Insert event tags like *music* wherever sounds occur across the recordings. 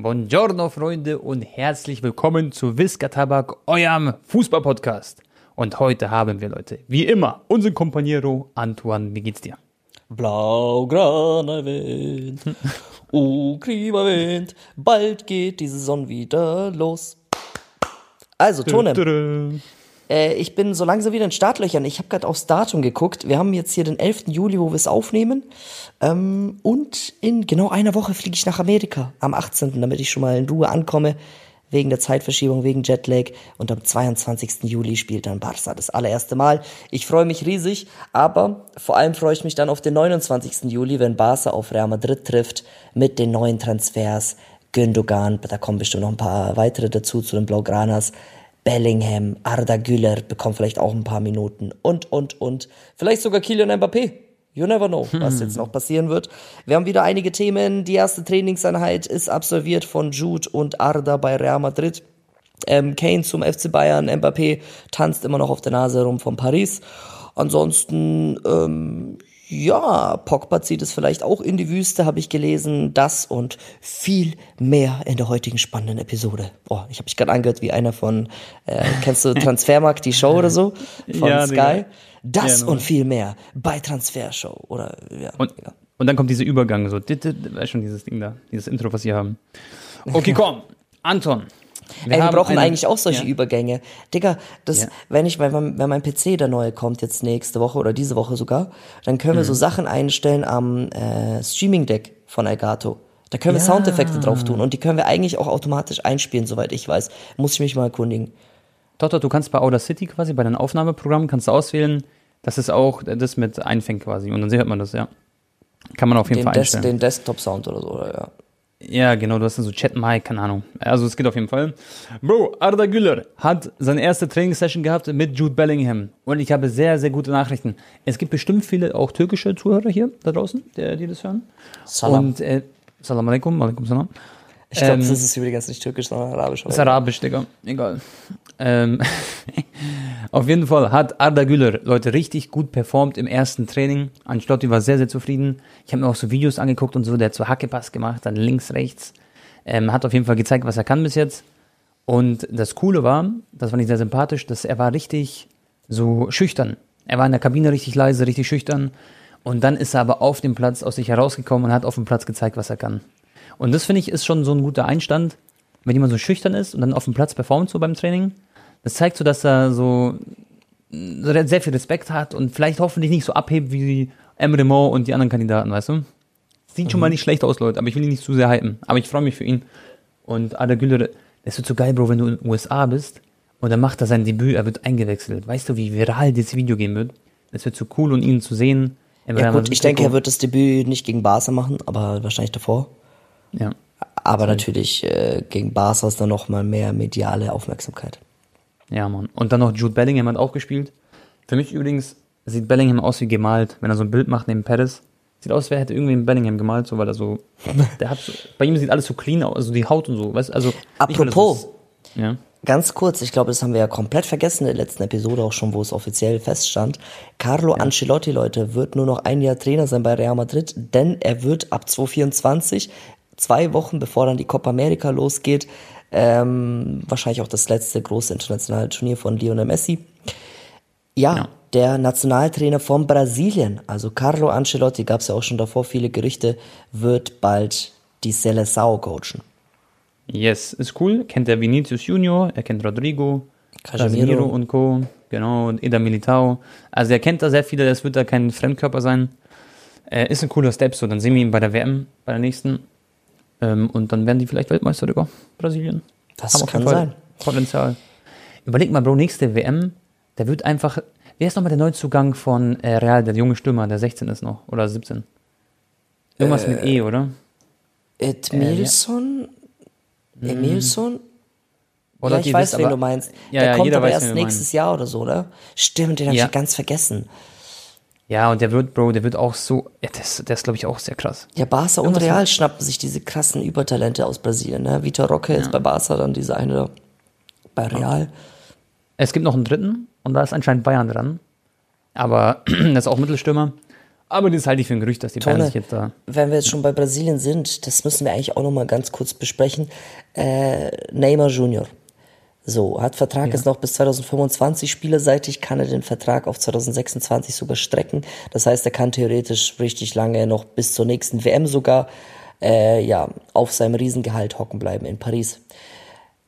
Buongiorno, Freunde, und herzlich willkommen zu Wiska Tabak, eurem Fußballpodcast. Und heute haben wir, Leute, wie immer, unseren Kompaniero Antoine. Wie geht's dir? Blaugraner Wind, *laughs* ukriber Wind, bald geht die Saison wieder los. Also, Tonem, äh, ich bin so langsam wieder in Startlöchern. Ich habe gerade aufs Datum geguckt. Wir haben jetzt hier den 11. Juli, wo wir es aufnehmen. Ähm, und in genau einer Woche fliege ich nach Amerika, am 18., damit ich schon mal in Ruhe ankomme wegen der Zeitverschiebung, wegen Jetlag. Und am 22. Juli spielt dann Barca das allererste Mal. Ich freue mich riesig, aber vor allem freue ich mich dann auf den 29. Juli, wenn Barca auf Real Madrid trifft mit den neuen Transfers. Gündogan, da kommen bestimmt noch ein paar weitere dazu zu den Blaugranas. Bellingham, Arda Güler bekommt vielleicht auch ein paar Minuten und, und, und. Vielleicht sogar Kylian Mbappé. You never know, was jetzt noch passieren wird. Wir haben wieder einige Themen. Die erste Trainingseinheit ist absolviert von Jude und Arda bei Real Madrid. Ähm, Kane zum FC Bayern, Mbappé tanzt immer noch auf der Nase rum von Paris. Ansonsten, ähm, ja, Pogba zieht es vielleicht auch in die Wüste, habe ich gelesen. Das und viel mehr in der heutigen spannenden Episode. Oh, ich habe mich gerade angehört wie einer von, äh, kennst du *laughs* Transfermarkt, die Show oder so? Von Ja, Sky. Digga. Das Ja, nur. und viel mehr bei Transfershow. Oder, ja. Und, ja. und dann kommt dieser Übergang, so, weißt schon, dieses Ding da, dieses Intro, was wir haben. Okay, *laughs* komm, Anton. Ey, wir brauchen eine- eigentlich auch solche Ja. Übergänge. Digga, das, Ja. wenn ich, wenn, mein- wenn mein PC der neue kommt, jetzt nächste Woche oder diese Woche sogar, dann können wir Mhm. so Sachen einstellen am äh, Streaming-Deck von Elgato. Da können wir Ja. Soundeffekte drauf tun und die können wir eigentlich auch automatisch einspielen, soweit ich weiß. Muss ich mich mal erkundigen. Doch, doch, du kannst bei Audacity quasi, bei den Aufnahmeprogrammen, kannst du auswählen, dass es auch das mit einfängt quasi. Und dann hört man das, ja. Kann man auf jeden Den, Fall Des einstellen. den Desktop-Sound oder so, oder, ja. Ja, genau, du hast dann so Chat-Mic, keine Ahnung. Also es geht auf jeden Fall. Bro, Arda Güler hat seine erste Trainingssession gehabt mit Jude Bellingham. Und ich habe sehr, sehr gute Nachrichten. Es gibt bestimmt viele auch türkische Zuhörer hier da draußen, die, die das hören. Salam. Und, äh, Salam alaikum, alaikum salam. Ich glaube, ähm, das ist übrigens nicht türkisch, sondern arabisch. Das ist arabisch, Digga. Egal. Ähm, *laughs* auf jeden Fall hat Arda Güler, Leute, richtig gut performt im ersten Training. Ancelotti war sehr, sehr zufrieden. Ich habe mir auch so Videos angeguckt und so. Der hat so Hackepass gemacht, dann links, rechts. Ähm, hat auf jeden Fall gezeigt, was er kann bis jetzt. Und das Coole war, das fand ich sehr sympathisch, dass er war richtig so schüchtern. Er war in der Kabine richtig leise, richtig schüchtern. Und dann ist er aber auf dem Platz aus sich herausgekommen und hat auf dem Platz gezeigt, was er kann. Und das finde ich ist schon so ein guter Einstand, wenn jemand so schüchtern ist und dann auf dem Platz performt so beim Training. Das zeigt so, dass er so, sehr viel Respekt hat und vielleicht hoffentlich nicht so abhebt wie Emre Mo und die anderen Kandidaten, weißt du? Sieht schon mal nicht schlecht aus, Leute, aber ich will ihn nicht zu sehr hypen. Aber ich freue mich für ihn. Und Ada Güler, das wird so geil, Bro, wenn du in den USA bist und dann macht er sein Debüt, er wird eingewechselt. Weißt du, wie viral dieses Video gehen wird? Es wird so cool und ihn zu sehen. Ja gut, ich denke, er wird das Debüt nicht gegen Barca machen, aber wahrscheinlich davor. Ja. Aber natürlich äh, gegen Barca ist dann noch mal mehr mediale Aufmerksamkeit. Ja, Mann. Und dann noch Jude Bellingham hat auch gespielt. Für mich übrigens sieht Bellingham aus wie gemalt, wenn er so ein Bild macht neben Perez. Sieht aus, wer hätte irgendwie einen Bellingham gemalt, so, weil er so, *laughs* der hat so, bei ihm sieht alles so clean aus, also die Haut und so, weißt, also. Apropos, ist- ja. Ganz kurz, ich glaube, das haben wir ja komplett vergessen in der letzten Episode auch schon, wo es offiziell feststand. Carlo Ancelotti, Leute, wird nur noch ein Jahr Trainer sein bei Real Madrid, denn er wird ab 2024, zwei Wochen bevor dann die Copa America losgeht, ähm, wahrscheinlich auch das letzte große internationale Turnier von Lionel Messi. Ja, Ja. der Nationaltrainer von Brasilien, also Carlo Ancelotti, gab es ja auch schon davor viele Gerüchte, wird bald die Seleção coachen. Yes, ist cool. Kennt er Vinicius Junior, er kennt Rodrigo, Casemiro. Und Co. Genau, und Eda Militao. Also er kennt da sehr viele, das wird da kein Fremdkörper sein. Äh, ist ein cooler Step, so. Dann sehen wir ihn bei der WM, bei der nächsten. Ähm, und dann werden die vielleicht Weltmeister, Digga. Brasilien. Das Haben kann sein. Potenzial. Überleg mal, Bro, nächste WM, der wird einfach. Wer ist nochmal der Neuzugang von äh, Real, der junge Stürmer, der 16 ist noch? Oder 17? Irgendwas mit Äh, E, oder? Edmilson? Emilson? Oder ja, ich weiß, wisst wen aber- du meinst. Ja, der ja, kommt jeder aber weiß, erst nächstes Jahr oder so, oder? Stimmt, den habe Ja. ich ja ganz vergessen. Ja, und der wird, Bro, der wird auch so. Ja, das, der ist, glaube ich, auch sehr krass. Ja, Barca und Real schnappen sich diese krassen Übertalente aus Brasilien. Ne? Vitor Roque jetzt bei Barca, dann dieser eine bei Real. Es gibt noch einen dritten und da ist anscheinend Bayern dran. Aber *clears throat* das ist auch Mittelstürmer. Aber das halte ich für ein Gerücht, dass die Bayern Tone, sich jetzt da. wenn wir jetzt schon bei Brasilien sind, das müssen wir eigentlich auch noch mal ganz kurz besprechen. Äh, Neymar Junior. So, hat Vertrag Ja. jetzt noch bis 2025 spielerseitig, kann er den Vertrag auf 2026 sogar strecken. Das heißt, er kann theoretisch richtig lange noch bis zur nächsten WM sogar äh, ja, auf seinem Riesengehalt hocken bleiben in Paris.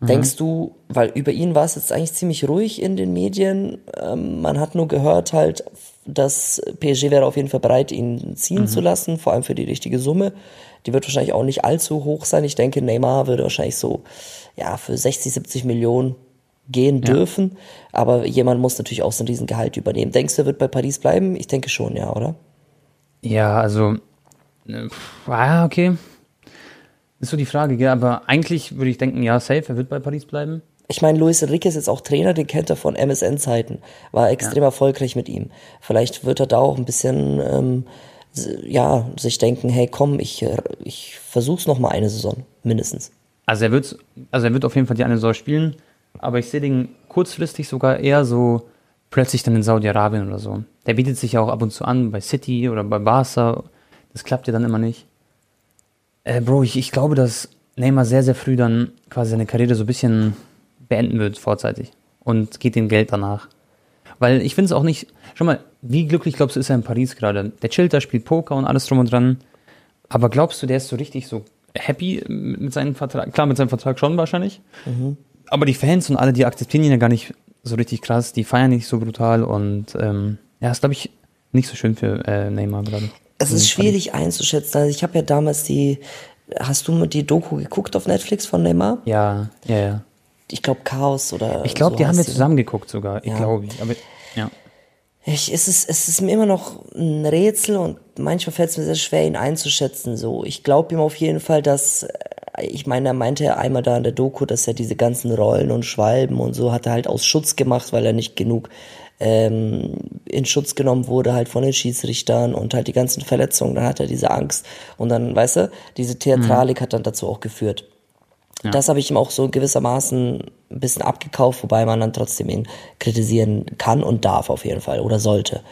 Denkst du, weil über ihn war es jetzt eigentlich ziemlich ruhig in den Medien, ähm, man hat nur gehört halt, dass PSG wäre auf jeden Fall bereit, ihn ziehen zu lassen, vor allem für die richtige Summe. Die wird wahrscheinlich auch nicht allzu hoch sein. Ich denke, Neymar würde wahrscheinlich so, ja, für 60, 70 Millionen gehen dürfen. Aber jemand muss natürlich auch so ein Riesengehalt übernehmen. Denkst du, er wird bei Paris bleiben? Ich denke schon, ja, oder? Ja, also. äh, Ah, okay. Ist so die Frage, gell? aber eigentlich würde ich denken, ja, safe, er wird bei Paris bleiben. Ich meine, Luis Enrique ist jetzt auch Trainer, den kennt er von MSN-Zeiten. War extrem erfolgreich mit ihm. Vielleicht wird er da auch ein bisschen, ähm, ja, sich denken, hey, komm, ich, äh, ich versuch's noch mal eine Saison, mindestens. Also er wird, also er wird auf jeden Fall die eine Saison spielen, aber ich sehe den kurzfristig sogar eher so plötzlich dann in Saudi-Arabien oder so. Der bietet sich ja auch ab und zu an bei City oder bei Barca. Das klappt ja dann immer nicht. Äh, Bro, ich, ich glaube, dass Neymar sehr, sehr früh dann quasi seine Karriere so ein bisschen beenden wird, vorzeitig. Und geht dem Geld danach. Weil ich finde es auch nicht, schau mal, wie glücklich glaubst du, ist er in Paris gerade? Der chillt da, spielt Poker und alles drum und dran. Aber glaubst du, der ist so richtig so happy mit seinem Vertrag? Klar, mit seinem Vertrag schon wahrscheinlich. Aber die Fans und alle, die akzeptieren ihn ja gar nicht so richtig krass, die feiern nicht so brutal und ähm, ja, ist glaube ich nicht so schön für äh, Neymar gerade. Es ist schwierig einzuschätzen. Also ich habe ja damals die, hast du die Doku geguckt auf Netflix von Neymar? Ja, ja, ja. Ich glaube Chaos oder Ich glaube, so die haben wir zusammen geguckt sogar. Ich Ja. glaube, aber ja. Ich, es, ist, es ist mir immer noch ein Rätsel und manchmal fällt es mir sehr schwer, ihn einzuschätzen. So, ich glaube ihm auf jeden Fall, dass, äh, ich meine, er meinte ja einmal da in der Doku, dass er diese ganzen Rollen und Schwalben und so hat er halt aus Schutz gemacht, weil er nicht genug ähm, in Schutz genommen wurde halt von den Schiedsrichtern und halt die ganzen Verletzungen. Dann hat er diese Angst und dann, weißt du, diese Theatralik hat dann dazu auch geführt. Das habe ich ihm auch so gewissermaßen ein bisschen abgekauft, wobei man dann trotzdem ihn kritisieren kann und darf auf jeden Fall oder sollte.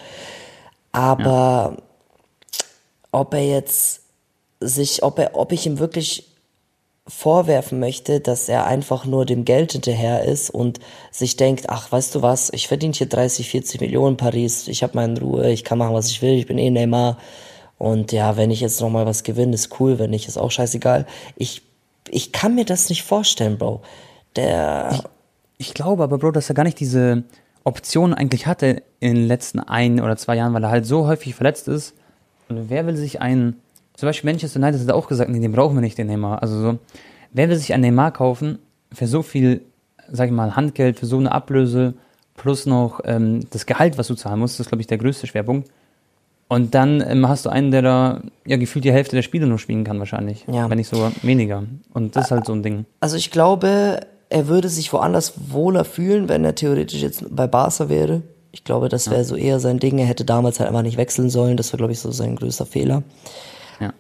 Aber ob er jetzt sich, ob er, ob ich ihm wirklich vorwerfen möchte, dass er einfach nur dem Geld hinterher ist und sich denkt, ach, weißt du was, ich verdiene hier 30, 40 Millionen in Paris, ich habe meine Ruhe, ich kann machen, was ich will, ich bin eh Neymar und ja, wenn ich jetzt noch mal was gewinne, ist cool, wenn nicht, ist auch scheißegal. Ich, ich kann mir das nicht vorstellen, Bro. Der, Ich glaube aber, Bro, dass er gar nicht diese Option eigentlich hatte in den letzten ein oder zwei Jahren, weil er halt so häufig verletzt ist. Und wer will sich einen, zum Beispiel Manchester United hat auch gesagt, nee, den brauchen wir nicht, den Neymar. Also so, wer will sich einen Neymar kaufen für so viel, sag ich mal, Handgeld, für so eine Ablöse, plus noch ähm, das Gehalt, was du zahlen musst, das ist, glaube ich, der größte Schwerpunkt. Und dann ähm, hast du einen, der da ja gefühlt die Hälfte der Spiele nur spielen kann, wahrscheinlich. Ja. Wenn nicht sogar weniger. Und das ist halt so ein Ding. also ich glaube, er würde sich woanders wohler fühlen, wenn er theoretisch jetzt bei Barca wäre. Ich glaube, das wäre so eher sein Ding. Er hätte damals halt einfach nicht wechseln sollen. Das war, glaube ich, so sein größter Fehler. Ja.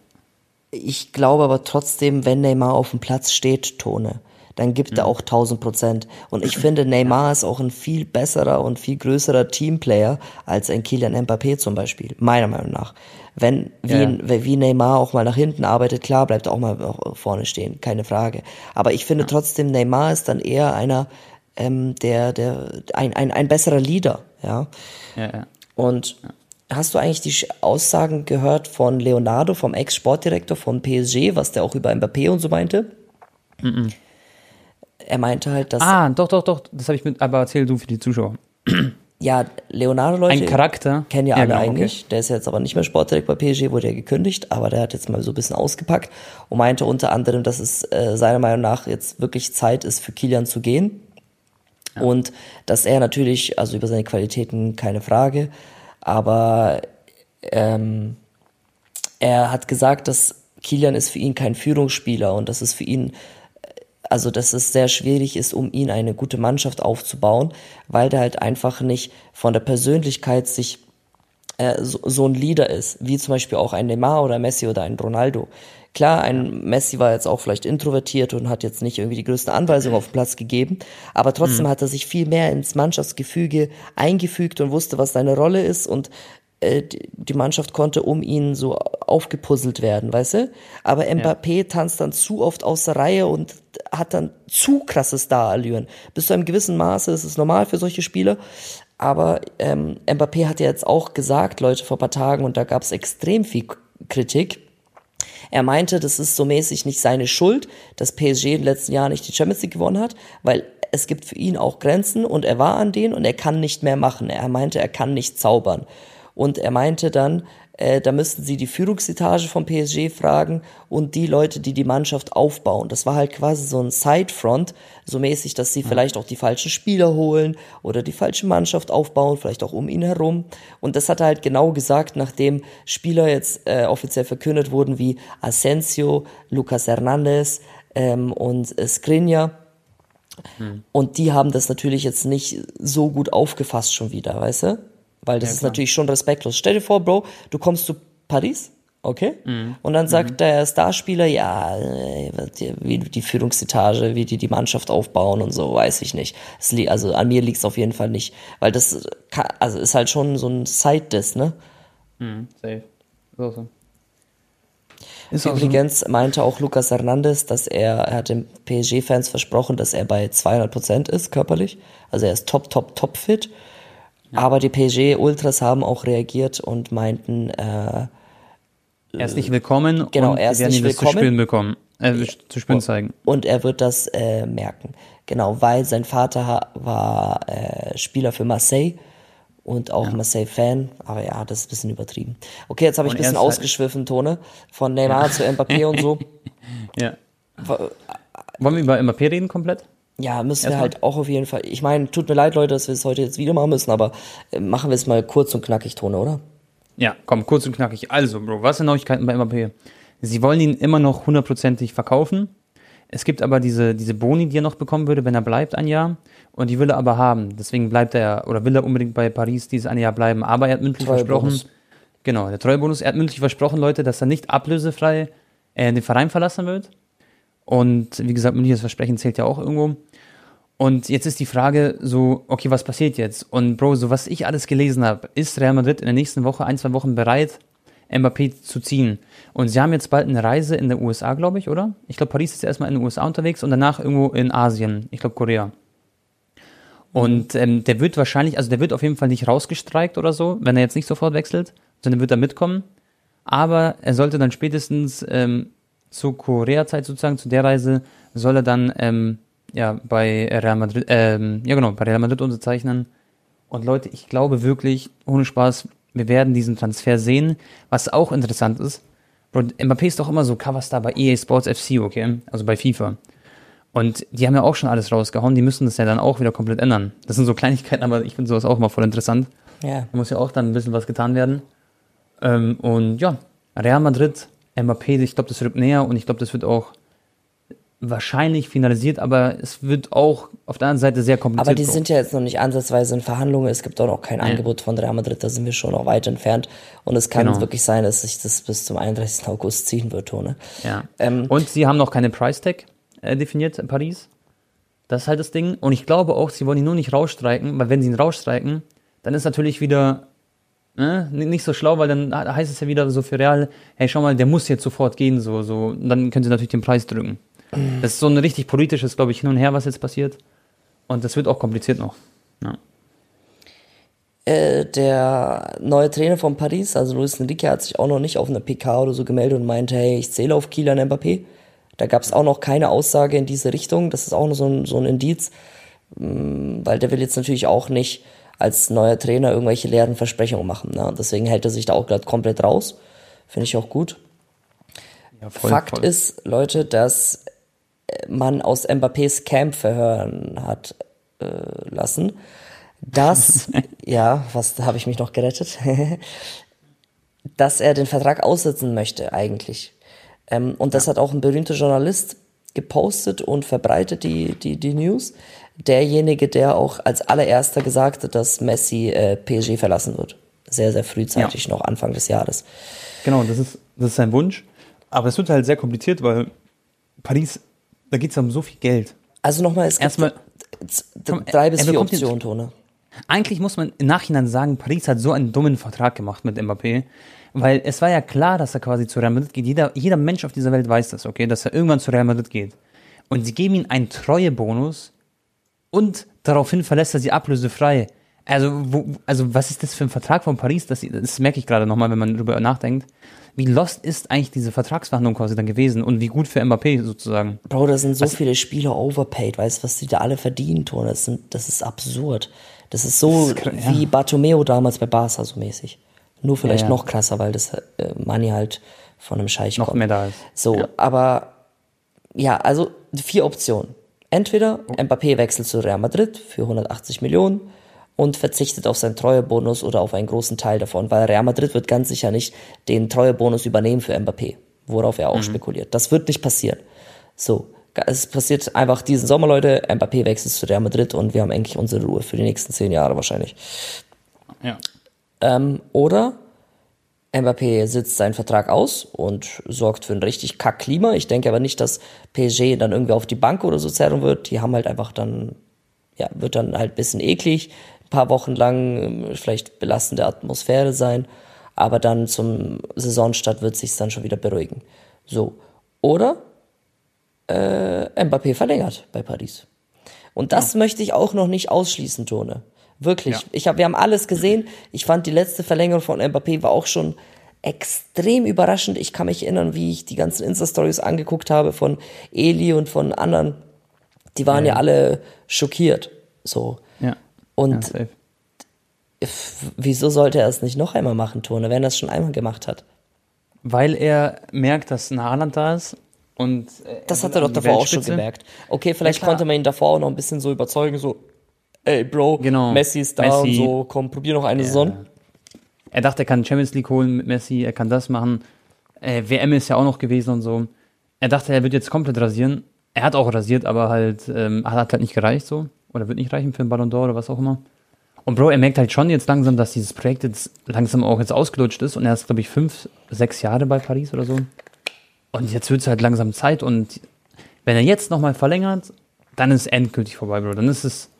Ich glaube aber trotzdem, wenn Neymar auf dem Platz steht, Tone, dann gibt er auch 1000 Prozent. Und ich *clears throat* finde, Neymar ist auch ein viel besserer und viel größerer Teamplayer als ein Kylian Mbappé zum Beispiel, meiner Meinung nach. Wenn, wie, Ja. wie Neymar auch mal nach hinten arbeitet, klar, bleibt er auch mal vorne stehen, keine Frage. Aber ich finde trotzdem, Neymar ist dann eher einer, ähm, der, der, ein, ein, ein besserer Leader, ja. Ja, ja. Und hast du eigentlich die Aussagen gehört von Leonardo, vom Ex-Sportdirektor von PSG, was der auch über Mbappé und so meinte? Er meinte halt, dass, Ah, doch, doch, doch. Das habe ich mit, aber erzähl du für die Zuschauer. ja, Leonardo, Leute, Ein Charakter. kennen ja, Ja, alle genau, eigentlich. Der ist jetzt aber nicht mehr Sportdirektor bei PSG, wurde ja gekündigt, aber der hat jetzt mal so ein bisschen ausgepackt und meinte unter anderem, dass es äh, seiner Meinung nach jetzt wirklich Zeit ist, für Kilian zu gehen. Und dass er natürlich, also über seine Qualitäten keine Frage, aber ähm, er hat gesagt, dass Kilian ist für ihn kein Führungsspieler und dass es für ihn, also dass es sehr schwierig ist, um ihn eine gute Mannschaft aufzubauen, weil der halt einfach nicht von der Persönlichkeit sich äh, so, so ein Leader ist, wie zum Beispiel auch ein Neymar oder Messi oder ein Ronaldo. Klar, ein Messi war jetzt auch vielleicht introvertiert und hat jetzt nicht irgendwie die größten Anweisungen auf den Platz gegeben, aber trotzdem hat er sich viel mehr ins Mannschaftsgefüge eingefügt und wusste, was seine Rolle ist und äh, die Mannschaft konnte um ihn so aufgepuzzelt werden, weißt du? Aber Mbappé ja. tanzt dann zu oft aus der Reihe und hat dann zu krasse Starallüren. Bis zu einem gewissen Maße ist es normal für solche Spieler. Aber ähm, Mbappé hat ja jetzt auch gesagt, Leute, vor paar Tagen, und da gab es extrem viel Kritik. Er meinte, das ist so mäßig nicht seine Schuld, dass PSG den letzten Jahren nicht die Champions League gewonnen hat, weil es gibt für ihn auch Grenzen und er war an denen und er kann nicht mehr machen. Er meinte, er kann nicht zaubern. Und er meinte dann, äh, da müssten sie die Führungsetage vom PSG fragen und die Leute, die die Mannschaft aufbauen. Das war halt quasi so ein Sidefront, so mäßig, dass sie vielleicht auch die falschen Spieler holen oder die falsche Mannschaft aufbauen, vielleicht auch um ihn herum. Und das hat er halt genau gesagt, nachdem Spieler jetzt äh, offiziell verkündet wurden wie Asensio, Lucas Hernandez ähm, und äh, Skriniar. Hm. Und die haben das natürlich jetzt nicht so gut aufgefasst schon wieder, weißt du? Weil das ja, ist natürlich schon respektlos. Stell dir vor, Bro, du kommst zu Paris, okay? Mhm. Und dann sagt mhm. der Starspieler, ja, äh, wie die Führungsetage, wie die die Mannschaft aufbauen und so, weiß ich nicht. also an mir liegt es auf jeden Fall nicht. Weil das also ist halt schon so ein Side-Diss, ne? Mhm, safe. So, so. Ist Übrigens so. meinte auch Lucas Hernandez, dass er, er hat den PSG-Fans versprochen, dass er bei 200 Prozent ist, körperlich. Also er ist top, top, top fit. Aber die PSG-Ultras haben auch reagiert und meinten, äh, er ist nicht willkommen genau, und er ist nicht willkommen. zu spüren bekommen, äh, zu spüren zeigen. Und er wird das äh, merken. Genau, weil sein Vater war äh, Spieler für Marseille und auch ja. Marseille-Fan. Aber ja, das ist ein bisschen übertrieben. Okay, jetzt habe ich ein bisschen halt ausgeschwiffen, Tone. Von Neymar ja. zu Mbappé und so. *laughs* ja. Wollen wir über Mbappé reden komplett? Ja, müssen Erstmal. wir halt auch auf jeden Fall. Ich meine, tut mir leid, Leute, dass wir es heute jetzt wieder machen müssen, aber äh, machen wir es mal kurz und knackig, Tone, oder? Ja, komm, kurz und knackig. Also, Bro, was sind Neuigkeiten bei MAP? Sie wollen ihn immer noch hundertprozentig verkaufen. Es gibt aber diese, diese Boni, die er noch bekommen würde, wenn er bleibt ein Jahr. Und die will er aber haben. Deswegen bleibt er, oder will er unbedingt bei Paris dieses eine Jahr bleiben. Aber er hat mündlich versprochen. Genau, der Treuebonus. Er hat mündlich versprochen, Leute, dass er nicht ablösefrei äh, den Verein verlassen wird. Und wie gesagt, mündliches Versprechen zählt ja auch irgendwo. Und jetzt ist die Frage so, okay, was passiert jetzt? Und Bro, so was ich alles gelesen habe, ist Real Madrid in der nächsten Woche, ein, zwei Wochen bereit, Mbappé zu ziehen. Und sie haben jetzt bald eine Reise in der USA, glaube ich, oder? Ich glaube, Paris ist erstmal in den USA unterwegs und danach irgendwo in Asien. Ich glaube, Korea. Und ähm, der wird wahrscheinlich, also der wird auf jeden Fall nicht rausgestreikt oder so, wenn er jetzt nicht sofort wechselt, sondern wird er mitkommen. Aber er sollte dann spätestens ähm, zur Korea-Zeit sozusagen, zu der Reise, soll er dann ähm, ja, bei Real Madrid, ähm, ja genau, bei Real Madrid unterzeichnen. Und Leute, ich glaube wirklich, ohne Spaß, wir werden diesen Transfer sehen. Was auch interessant ist, Bro, Mbappé ist doch immer so Coverstar bei EA Sports FC, okay? Also bei FIFA. Und die haben ja auch schon alles rausgehauen, die müssen das ja dann auch wieder komplett ändern. Das sind so Kleinigkeiten, aber ich finde sowas auch immer voll interessant. Ja. Da muss ja auch dann ein bisschen was getan werden. Ähm, und ja, Real Madrid, Mbappé, ich glaube, das rückt näher und ich glaube, das wird auch wahrscheinlich finalisiert, aber es wird auch auf der anderen Seite sehr kompliziert. Aber die sind ja jetzt noch nicht ansatzweise in Verhandlungen. Es gibt auch noch kein ja. Angebot von Real Madrid, da sind wir schon noch weit entfernt. Und es kann genau. wirklich sein, dass sich das bis zum 31. August ziehen wird, Tone. Ja. Ähm, und sie haben noch keine Price Tag äh, definiert in Paris. Das ist halt das Ding. Und ich glaube auch, sie wollen ihn nur nicht rausstreiken, weil wenn sie ihn rausstreiken, dann ist natürlich wieder äh, nicht so schlau, weil dann heißt es ja wieder so für Real, hey, schau mal, der muss jetzt sofort gehen, so, so. Und dann können sie natürlich den Preis drücken. Das ist so ein richtig politisches, glaube ich, hin und her, was jetzt passiert. Und das wird auch kompliziert noch. Ja. Äh, der neue Trainer von Paris, also Luis Enrique, hat sich auch noch nicht auf eine PK oder so gemeldet und meinte, hey, ich zähle auf Kielan Mbappé. Da gab es auch noch keine Aussage in diese Richtung. Das ist auch noch so ein, so ein Indiz, mm, weil der will jetzt natürlich auch nicht als neuer Trainer irgendwelche leeren Versprechungen machen. Ne? Deswegen hält er sich da auch gerade komplett raus. Finde ich auch gut. Ja, voll, Fakt voll. ist, Leute, dass man aus Mbappés Camp verhören hat äh, lassen, dass, *laughs* ja, was habe ich mich noch gerettet, *laughs* dass er den Vertrag aussetzen möchte eigentlich. Ähm, und das ja. hat auch ein berühmter Journalist gepostet und verbreitet die, die, die News. Derjenige, der auch als allererster gesagt hat, dass Messi äh, PSG verlassen wird. Sehr, sehr frühzeitig, ja. noch Anfang des Jahres. Genau, das ist, das ist sein Wunsch. Aber es wird halt sehr kompliziert, weil Paris da geht es um so viel Geld. Also nochmal, es Erstmal, gibt drei bis vier Optionen, Tone. Eigentlich muss man im Nachhinein sagen, Paris hat so einen dummen Vertrag gemacht mit Mbappé, weil es war ja klar, dass er quasi zu Real Madrid geht. Jeder, jeder Mensch auf dieser Welt weiß das, okay, dass er irgendwann zu Real Madrid geht. Und sie geben ihm einen Treuebonus und daraufhin verlässt er sie ablösefrei. Also, wo, also was ist das für ein Vertrag von Paris? Das, das merke ich gerade nochmal, wenn man darüber nachdenkt. Wie lost ist eigentlich diese Vertragsverhandlung quasi dann gewesen und wie gut für Mbappé sozusagen? Bro, da sind so was, viele Spieler overpaid, weißt du, was die da alle verdienen tun? Das, sind, das ist absurd. Das ist so das ist, wie ja. Bartomeo damals bei Barca so mäßig. Nur vielleicht ja, ja. noch krasser, weil das äh, Money halt von einem Scheich noch kommt. mehr da ist. So, aber ja, also vier Optionen. Entweder oh. Mbappé wechselt zu Real Madrid für 180 Millionen und verzichtet auf seinen Treuebonus oder auf einen großen Teil davon, weil Real Madrid wird ganz sicher nicht den Treuebonus übernehmen für Mbappé, worauf er auch mhm. spekuliert. Das wird nicht passieren. So, es passiert einfach diesen Sommer, Leute, Mbappé wechselt zu Real Madrid und wir haben eigentlich unsere Ruhe für die nächsten zehn Jahre wahrscheinlich. Ja. Ähm, oder Mbappé sitzt seinen Vertrag aus und sorgt für ein richtig kack Klima. Ich denke aber nicht, dass PSG dann irgendwie auf die Bank oder so zerren wird. Die haben halt einfach dann, ja, wird dann halt ein bisschen eklig, paar Wochen lang ähm, vielleicht belastende Atmosphäre sein. Aber dann zum Saisonstart wird sich dann schon wieder beruhigen. So. Oder äh, Mbappé verlängert bei Paris. Und das ja. möchte ich auch noch nicht ausschließen, Tone. Wirklich. Ja. Ich hab, wir haben alles gesehen. Ich fand die letzte Verlängerung von Mbappé war auch schon extrem überraschend. Ich kann mich erinnern, wie ich die ganzen Insta-Stories angeguckt habe von Eli und von anderen. Die waren ja, ja alle schockiert. So. Ja. Und ja, wieso sollte er es nicht noch einmal machen, Tone, wenn er es schon einmal gemacht hat? Weil er merkt, dass ein Haaland da ist und. Äh, das hat er doch davor auch schon gemerkt. Okay, vielleicht konnte man ihn davor auch noch ein bisschen so überzeugen, so, ey Bro, genau. Messi ist da Messi. und so, komm, probier noch eine ja. Saison. Er dachte, er kann Champions League holen mit Messi, er kann das machen. Äh, WM ist ja auch noch gewesen und so. Er dachte, er wird jetzt komplett rasieren. Er hat auch rasiert, aber halt, ähm, hat halt nicht gereicht so. Oder wird nicht reichen für einen Ballon d'Or oder was auch immer. Und Bro, er merkt halt schon jetzt langsam, dass dieses Projekt jetzt langsam auch jetzt ausgelutscht ist und er ist, glaube ich, fünf, sechs Jahre bei Paris oder so. Und jetzt wird es halt langsam Zeit und wenn er jetzt nochmal verlängert, dann ist es endgültig vorbei, Bro. Dann ist es,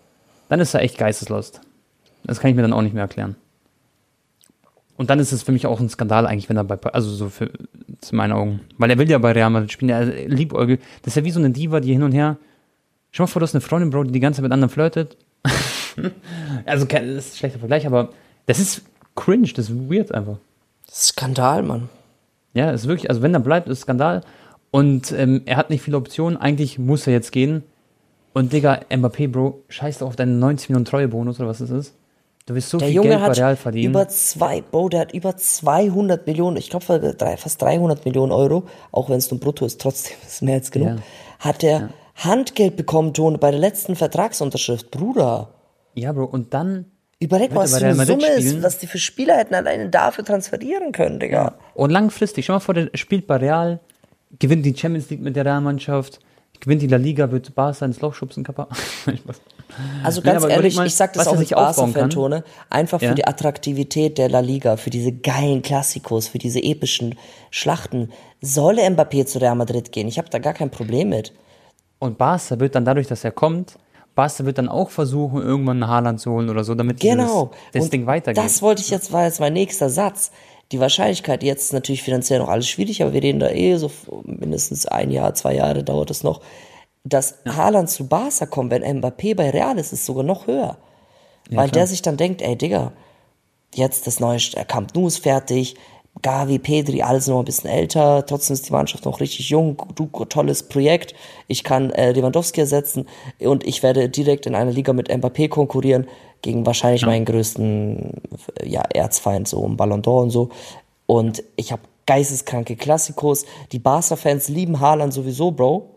dann ist er echt geisteslost. Das kann ich mir dann auch nicht mehr erklären. Und dann ist es für mich auch ein Skandal eigentlich, wenn er bei, also so für, zu meinen Augen. Weil er will ja bei Real Madrid spielen, er liebäugelt. Das ist ja wie so eine Diva, die hin und her, schau mal vor, du hast eine Freundin, Bro, die die ganze Zeit mit anderen flirtet. *laughs* also, das ist ein schlechter Vergleich, aber das ist cringe, das ist weird einfach. Skandal, Mann. Ja, ist wirklich, also wenn er bleibt, ist Skandal. Und ähm, er hat nicht viele Optionen, eigentlich muss er jetzt gehen. Und Digga, Mbappé, Bro, scheiß auf deinen 90 Millionen Treuebonus oder was es ist. Du wirst so der viel Junge Geld bei Real verdienen. Über zwei, Bro, der hat über 200 Millionen, ich glaube fast 300 Millionen Euro, auch wenn es nur brutto ist, trotzdem *laughs* ist mehr als genug, ja. hat er ja. Handgeld bekommen, Tone, bei der letzten Vertragsunterschrift, Bruder. Ja, Bro, und dann. Überleg mal, was für eine Summe ist, was die für Spieler hätten alleine dafür transferieren können, Digga. Ja. Und langfristig, schau mal vor, der spielt bei Real, gewinnt die Champions League mit der Realmannschaft, gewinnt die La Liga, wird Barca ins Loch schubsen, Kappa. *laughs* also ganz ja, ehrlich, mal, ich sag das auch als Barca-Fan-Tone, einfach für ja? die Attraktivität der La Liga, für diese geilen Klassikos, für diese epischen Schlachten, solle Mbappé zu Real Madrid gehen. Ich habe da gar kein Problem mit. Und Barca wird dann dadurch, dass er kommt, Barca wird dann auch versuchen, irgendwann einen Haaland zu holen oder so, damit genau. dieses, das Ding weitergeht. Das wollte ich jetzt, war jetzt mein nächster Satz. Die Wahrscheinlichkeit, jetzt ist natürlich finanziell noch alles schwierig, aber wir reden da eh so mindestens ein Jahr, zwei Jahre dauert es noch, dass ja. Haaland zu Barca kommt, wenn Mbappé bei Real ist, ist sogar noch höher. Ja, Weil klar. der sich dann denkt, ey Digga, jetzt das neue Camp Nou ist fertig, Gavi, Pedri, alles noch ein bisschen älter, trotzdem ist die Mannschaft noch richtig jung, du, tolles Projekt, ich kann äh, Lewandowski ersetzen und ich werde direkt in einer Liga mit Mbappé konkurrieren, gegen wahrscheinlich ja. meinen größten ja, Erzfeind, so im Ballon d'Or und so. Und ich habe geisteskranke Klassikos. Die Barca-Fans lieben Haaland sowieso, Bro.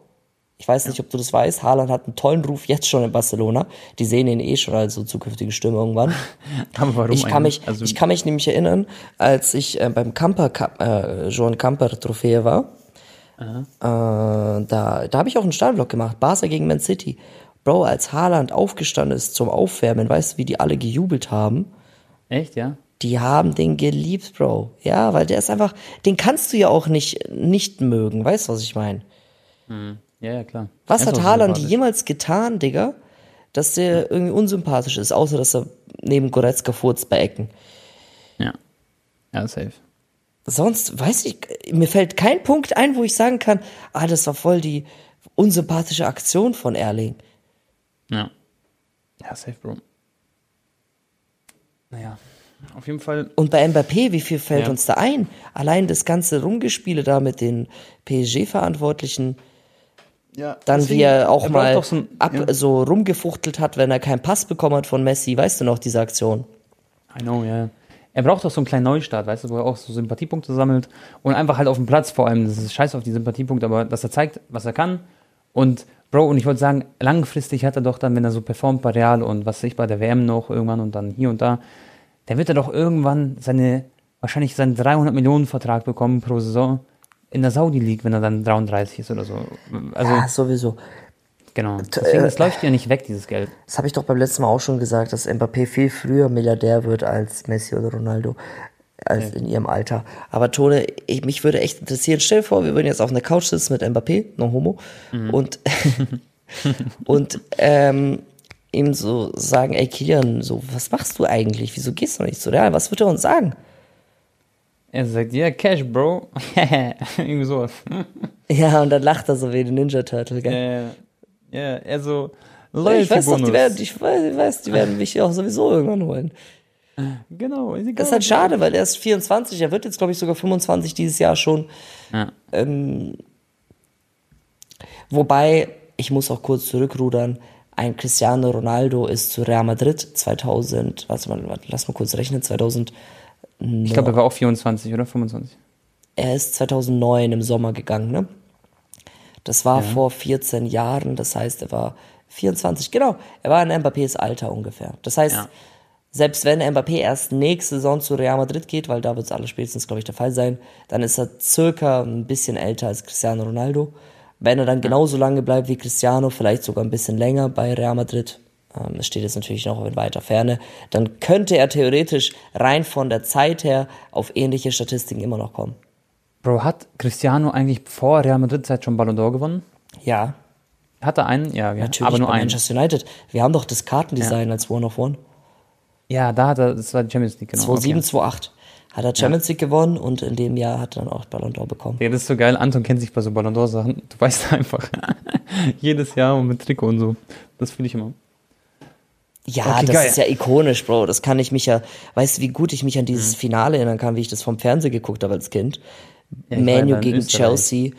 Ich weiß nicht, ob du das weißt. Haaland hat einen tollen Ruf jetzt schon in Barcelona. Die sehen ihn eh schon als so zukünftige Stimme irgendwann. *laughs* Aber warum? Ich kann mich, also ich kann mich nämlich erinnern, als ich äh, beim Camper, äh, Joan Camper Trophäe war. Äh, da da habe ich auch einen Startblock gemacht. Barca gegen Man City. Bro, als Haaland aufgestanden ist zum Aufwärmen, weißt du, wie die alle gejubelt haben? Echt, ja? Die haben den geliebt, Bro. Ja, weil der ist einfach, den kannst du ja auch nicht, nicht mögen. Weißt du, was ich meine? Hm. Ja, ja, klar. Was hat Haaland jemals getan, Digga, dass der irgendwie unsympathisch ist, außer dass er neben Goretzka furzt bei Ecken. Ja. Ja, safe. Sonst weiß ich, mir fällt kein Punkt ein, wo ich sagen kann, ah, das war voll die unsympathische Aktion von Erling. Ja. Ja, safe, Bro. Naja, auf jeden Fall. Und bei Mbappé, wie viel fällt Ja. uns da ein? Allein das ganze Rumgespiele da mit den PSG-Verantwortlichen, Ja, dann wie er auch mal Doch so ein, ab, ja. so rumgefuchtelt hat, wenn er keinen Pass bekommen hat von Messi. Weißt du noch, diese Aktion? I know, ja. Er braucht doch so einen kleinen Neustart, weißt du, wo er auch so Sympathiepunkte sammelt und einfach halt auf dem Platz vor allem, das ist scheiße auf die Sympathiepunkte, aber dass er zeigt, was er kann und Bro, und ich wollte sagen, langfristig hat er doch dann, wenn er so performt bei Real und was weiß ich bei der WM noch irgendwann und dann hier und da, dann wird er doch irgendwann seine, wahrscheinlich seinen 300 Millionen Vertrag bekommen pro Saison in der Saudi League, wenn er dann 33 ist oder so. Also, ja, sowieso. genau. Deswegen, das läuft ja nicht weg, dieses Geld. Das habe ich doch beim letzten Mal auch schon gesagt, dass Mbappé viel früher Milliardär wird als Messi oder Ronaldo. Als in ihrem Alter. Aber Tone, ich, mich würde echt interessieren, stell dir vor, wir würden jetzt auf einer Couch sitzen mit Mbappé, no homo, und, *laughs* und ähm, ihm so sagen, ey Kilian, so, was machst du eigentlich? Wieso gehst du nicht zu Real? Was wird er uns sagen? Er sagt, ja, Cash, Bro. *laughs* Irgendwie sowas. Ja, und dann lacht er so wie ein Ninja Turtle, gell? Ja, ja, er so, ich weiß doch, die werden, ich weiß, ich weiß, die werden mich auch sowieso irgendwann holen. Genau, ist egal. Das ist halt schade, weil er ist 24, er wird jetzt, glaube ich, sogar 25 dieses Jahr schon. Ja. Ähm, wobei, ich muss auch kurz zurückrudern, ein Cristiano Ronaldo ist zu Real Madrid 2000, warte mal, lass mal kurz rechnen, 2000, Ich glaube, er war auch 24 oder 25. er ist 2009 im Sommer gegangen, ne? Das war vor 14 Jahren, das heißt, er war 24, genau, er war in Mbappés Alter ungefähr. Das heißt, Ja. selbst wenn Mbappé erst nächste Saison zu Real Madrid geht, weil da wird es allerspätestens, glaube ich, der Fall sein, dann ist er circa ein bisschen älter als Cristiano Ronaldo. Wenn er dann genauso lange bleibt wie Cristiano, vielleicht sogar ein bisschen länger bei Real Madrid, ähm, das steht jetzt natürlich noch in weiter Ferne, dann könnte er theoretisch rein von der Zeit her auf ähnliche Statistiken immer noch kommen. Bro, hat Cristiano eigentlich vor Real Madrid-Zeit schon Ballon d'Or gewonnen? Ja, Hat er einen? Ja, ja. natürlich aber nur einen. Manchester United. Wir haben doch das Kartendesign als One of One. Ja, da hat er, das war die Champions League, genau. 2007, okay. 2008 hat er Champions League gewonnen und in dem Jahr hat er dann auch Ballon d'Or bekommen. Ja, das ist so geil. Anton kennt sich bei so Ballon d'Or-Sachen. Du weißt *laughs* einfach. Jedes Jahr und mit Trikot und so. Das fühle ich immer. Ja, Okay, das geil. ist ja ikonisch, Bro. Das kann ich mich ja, weißt du, wie gut ich mich an Mhm. dieses Finale erinnern kann, wie ich das vom Fernsehen geguckt habe als Kind. Ja, Manu ja gegen Österreich. Chelsea.